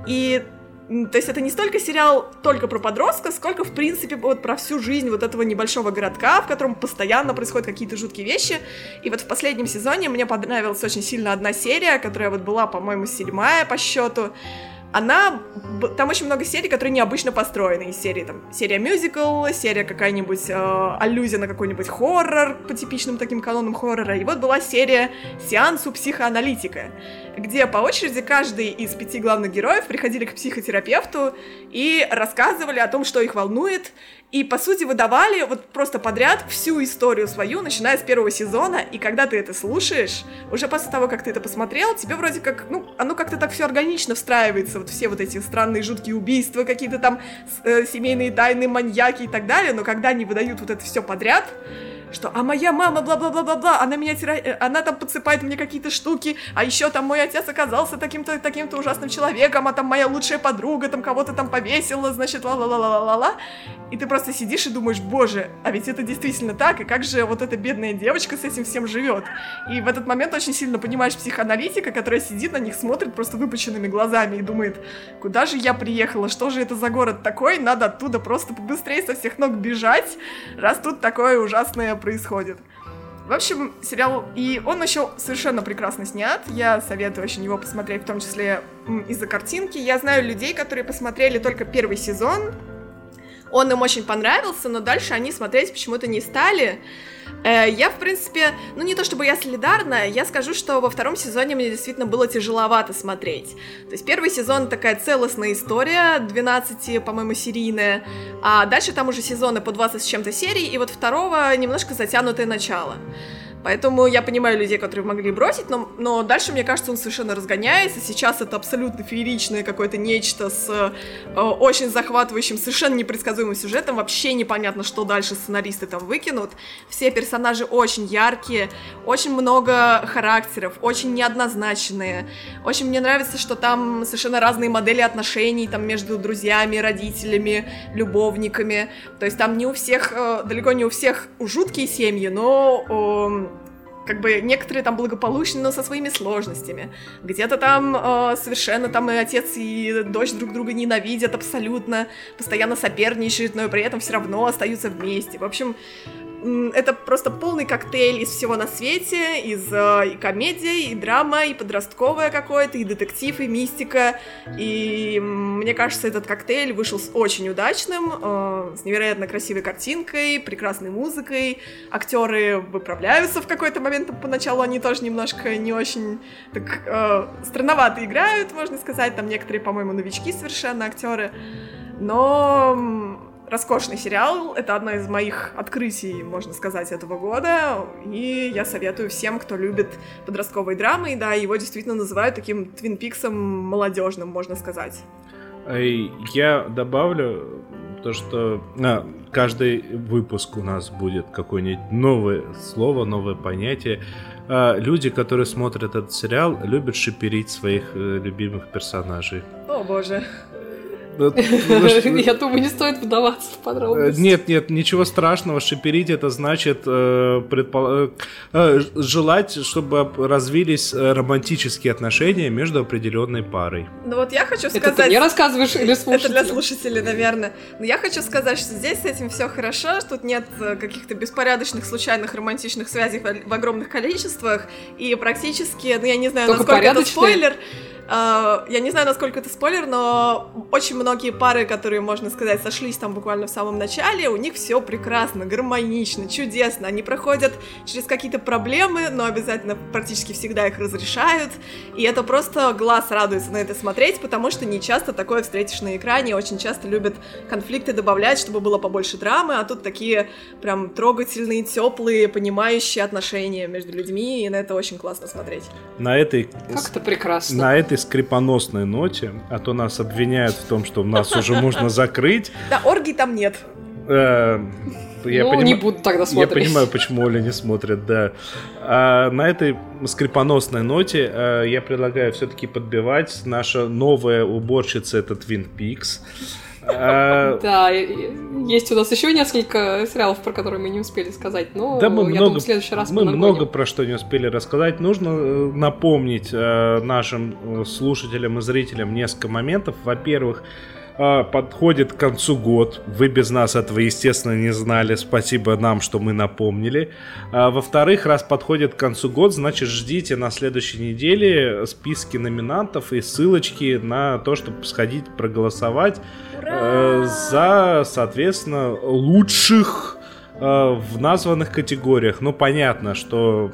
[SPEAKER 3] и то есть это не столько сериал только про подростка, сколько, в принципе, вот про всю жизнь вот этого небольшого городка, в котором постоянно происходят какие-то жуткие вещи. И вот в последнем сезоне мне понравилась очень сильно одна серия, которая вот была, по-моему, седьмая по счету она... Там очень много серий, которые необычно построены. Из серии там серия мюзикл, серия какая-нибудь э, аллюзия на какой-нибудь хоррор по типичным таким канонам хоррора. И вот была серия сеансу психоаналитика. Где по очереди каждый из пяти главных героев приходили к психотерапевту и рассказывали о том, что их волнует, и, по сути, выдавали вот просто подряд всю историю свою, начиная с первого сезона, и когда ты это слушаешь, уже после того, как ты это посмотрел, тебе вроде как, ну, оно как-то так все органично встраивается, вот все вот эти странные жуткие убийства, какие-то там э, семейные тайны, маньяки и так далее, но когда они выдают вот это все подряд, что «а моя мама бла-бла-бла-бла-бла, она меня тира... Э, она там подсыпает мне какие-то штуки, а еще там мой отец оказался таким-то таким-то ужасным человеком, а там моя лучшая подруга там кого-то там повесила, значит, ла-ла-ла-ла-ла-ла». И ты просто сидишь и думаешь, боже, а ведь это действительно так, и как же вот эта бедная девочка с этим всем живет. И в этот момент очень сильно понимаешь психоаналитика, которая сидит на них, смотрит просто выпученными глазами и думает, куда же я приехала, что же это за город такой, надо оттуда просто побыстрее со всех ног бежать, раз тут такое ужасное происходит. В общем, сериал, и он еще совершенно прекрасно снят. Я советую очень его посмотреть, в том числе из-за картинки. Я знаю людей, которые посмотрели только первый сезон. Он им очень понравился, но дальше они смотреть почему-то не стали. Э, я, в принципе, ну не то чтобы я солидарна, я скажу, что во втором сезоне мне действительно было тяжеловато смотреть. То есть первый сезон такая целостная история, 12, по-моему, серийная, а дальше там уже сезоны по 20 с чем-то серий, и вот второго немножко затянутое начало. Поэтому я понимаю людей, которые могли бросить, но, но дальше, мне кажется, он совершенно разгоняется. Сейчас это абсолютно фееричное какое-то нечто с э, очень захватывающим, совершенно непредсказуемым сюжетом. Вообще непонятно, что дальше сценаристы там выкинут. Все персонажи очень яркие, очень много характеров, очень неоднозначные. Очень мне нравится, что там совершенно разные модели отношений там между друзьями, родителями, любовниками. То есть там не у всех, э, далеко не у всех жуткие семьи, но... Э, как бы некоторые там благополучны, но со своими сложностями. Где-то там э, совершенно там и отец, и дочь друг друга ненавидят абсолютно, постоянно соперничают, но при этом все равно остаются вместе. В общем, это просто полный коктейль из всего на свете, из э, и комедия, и драма, и подростковая какое-то, и детектив, и мистика. И мне кажется, этот коктейль вышел с очень удачным, э, с невероятно красивой картинкой, прекрасной музыкой. Актеры выправляются в какой-то момент, поначалу они тоже немножко не очень так э, странновато играют, можно сказать. Там некоторые, по-моему, новички совершенно актеры. Но роскошный сериал. Это одно из моих открытий, можно сказать, этого года. И я советую всем, кто любит подростковые драмы. И да, его действительно называют таким Твин Пиксом молодежным, можно сказать.
[SPEAKER 1] Я добавлю то, что а, каждый выпуск у нас будет какое-нибудь новое слово, новое понятие. А, люди, которые смотрят этот сериал, любят шиперить своих э, любимых персонажей.
[SPEAKER 3] О боже. <laughs>
[SPEAKER 2] Я думаю, не стоит вдаваться в подробности.
[SPEAKER 1] Нет, нет, ничего страшного. Шиперить это значит э, э, желать, чтобы развились романтические отношения между определенной парой.
[SPEAKER 3] Ну вот я хочу сказать...
[SPEAKER 2] Это ты мне рассказываешь или слушателям?
[SPEAKER 3] Это для слушателей, наверное. Но я хочу сказать, что здесь с этим все хорошо, что тут нет э, каких-то беспорядочных, случайных романтичных связей в огромных количествах, и практически, ну я не знаю, Только насколько это спойлер, я не знаю, насколько это спойлер, но очень многие пары, которые, можно сказать, сошлись там буквально в самом начале, у них все прекрасно, гармонично, чудесно. Они проходят через какие-то проблемы, но обязательно практически всегда их разрешают. И это просто глаз радуется на это смотреть, потому что не часто такое встретишь на экране. Очень часто любят конфликты добавлять, чтобы было побольше драмы, а тут такие прям трогательные, теплые, понимающие отношения между людьми, и на это очень классно смотреть.
[SPEAKER 1] На этой...
[SPEAKER 2] Как это прекрасно.
[SPEAKER 1] На этой скрипоносной ноте, а то нас обвиняют в том, что нас уже можно закрыть.
[SPEAKER 3] Да, оргий там нет.
[SPEAKER 2] Э, я ну, поним... не буду тогда смотреть.
[SPEAKER 1] Я понимаю, почему Оля не смотрит, да. А на этой скрипоносной ноте а, я предлагаю все-таки подбивать. Наша новая уборщица это Twin Peaks.
[SPEAKER 2] А, да, есть у нас еще несколько сериалов, про которые мы не успели сказать, но
[SPEAKER 1] да, мы я много, думаю, в следующий раз мы много про что не успели рассказать. Нужно э, напомнить э, нашим э, слушателям и зрителям несколько моментов. Во-первых, подходит к концу год. Вы без нас этого, естественно, не знали. Спасибо нам, что мы напомнили. Во-вторых, раз подходит к концу год, значит, ждите на следующей неделе списки номинантов и ссылочки на то, чтобы сходить проголосовать Ура! за, соответственно, лучших в названных категориях. Ну, понятно, что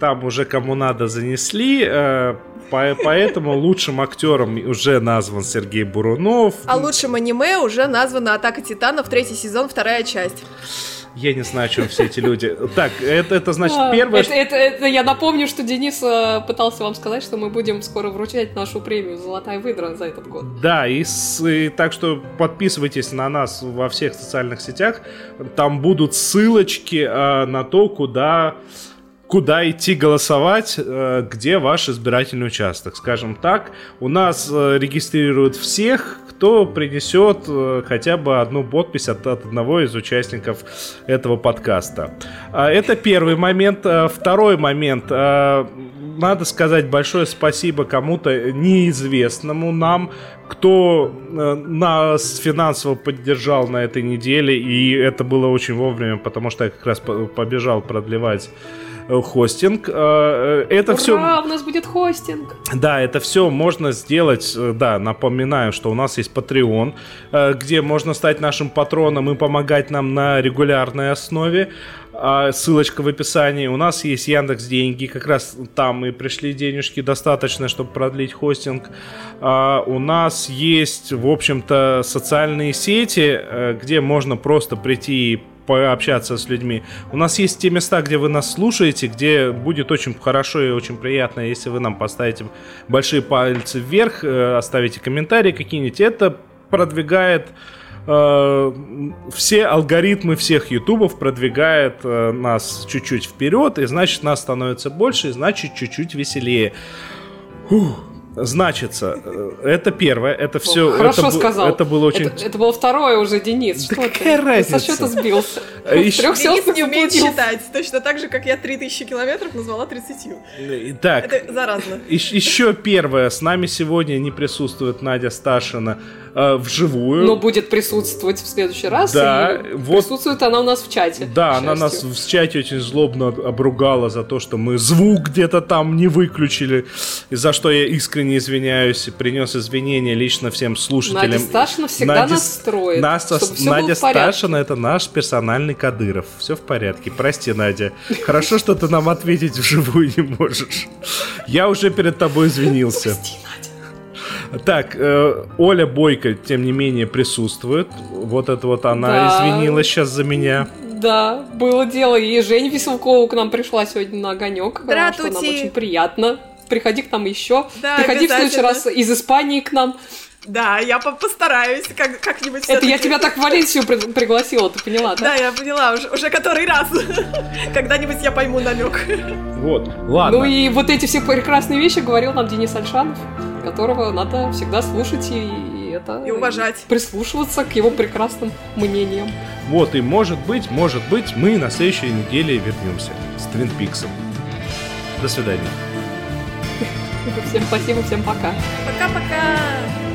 [SPEAKER 1] там уже кому надо занесли. Э, поэтому лучшим актером уже назван Сергей Бурунов.
[SPEAKER 3] А лучшим аниме уже названа «Атака титанов», третий сезон, вторая часть.
[SPEAKER 1] Я не знаю, о чем все эти люди. Так, это, это значит первое...
[SPEAKER 2] Это, это, это, я напомню, что Денис э, пытался вам сказать, что мы будем скоро вручать нашу премию «Золотая выдра» за этот год.
[SPEAKER 1] Да, и, с, и так что подписывайтесь на нас во всех социальных сетях. Там будут ссылочки э, на то, куда куда идти голосовать, э, где ваш избирательный участок. Скажем так, у нас э, регистрируют всех, кто принесет э, хотя бы одну подпись от, от одного из участников этого подкаста. А, это первый момент. А, второй момент. А, надо сказать большое спасибо кому-то неизвестному нам, кто нас финансово поддержал на этой неделе, и это было очень вовремя, потому что я как раз побежал продлевать хостинг. Э, э, это
[SPEAKER 2] Ура,
[SPEAKER 1] все...
[SPEAKER 2] у нас будет хостинг!
[SPEAKER 1] Да, это все можно сделать, да, напоминаю, что у нас есть Patreon, где можно стать нашим патроном и помогать нам на регулярной основе. А, ссылочка в описании. У нас есть Яндекс Деньги, как раз там и пришли денежки достаточно, чтобы продлить хостинг. А, у нас есть, в общем-то, социальные сети, где можно просто прийти и пообщаться с людьми. У нас есть те места, где вы нас слушаете, где будет очень хорошо и очень приятно, если вы нам поставите большие пальцы вверх, э, оставите комментарии какие-нибудь. Это продвигает э, все алгоритмы всех ютубов продвигает э, нас чуть-чуть вперед, и значит нас становится больше, и значит чуть-чуть веселее. Фух значится, э, это первое, это все.
[SPEAKER 2] Хорошо
[SPEAKER 1] это,
[SPEAKER 2] сказал.
[SPEAKER 1] Это было очень.
[SPEAKER 2] Это, это было второе уже, Денис.
[SPEAKER 1] Да что какая ты? разница?
[SPEAKER 2] Ты со счета сбился.
[SPEAKER 3] Еще... Денис не умеет считать, точно так же, как я 3000 километров назвала 30.
[SPEAKER 1] Так.
[SPEAKER 3] Это заразно.
[SPEAKER 1] Еще первое, с нами сегодня не присутствует Надя Сташина э, вживую.
[SPEAKER 2] Но будет присутствовать в следующий раз.
[SPEAKER 1] Да,
[SPEAKER 2] вот. Присутствует она у нас в чате.
[SPEAKER 1] Да, она нас в чате очень злобно обругала за то, что мы звук где-то там не выключили, и за что я искренне извиняюсь и принес извинения лично всем слушателям. Надя
[SPEAKER 2] Сташина всегда Надя, нас строит.
[SPEAKER 1] Настя, Надя Сташина это наш персональный Кадыров. Все в порядке. Прости, Надя. Хорошо, что ты нам ответить вживую не можешь. Я уже перед тобой извинился. Прости, так, э, Оля Бойко, тем не менее, присутствует. Вот это вот она да. извинилась сейчас за меня.
[SPEAKER 2] Да, было дело. И Женя Веселкова к нам пришла сегодня на огонек. Что нам очень приятно. Приходи к нам еще. Да, Приходи в следующий раз из Испании к нам.
[SPEAKER 3] Да, я постараюсь как- как-нибудь.
[SPEAKER 2] Это я тебя так в Валенсию при- пригласила, ты поняла, да?
[SPEAKER 3] Да, я поняла, уже, уже который раз. Когда-нибудь я пойму намек.
[SPEAKER 1] Вот, ладно.
[SPEAKER 2] Ну и вот эти все прекрасные вещи говорил нам Денис Альшанов которого надо всегда слушать и, это...
[SPEAKER 3] И уважать.
[SPEAKER 2] И прислушиваться к его прекрасным мнениям.
[SPEAKER 1] Вот, и может быть, может быть, мы на следующей неделе вернемся с Твин Пиксом. До свидания.
[SPEAKER 2] Всем спасибо, всем пока.
[SPEAKER 3] Пока-пока.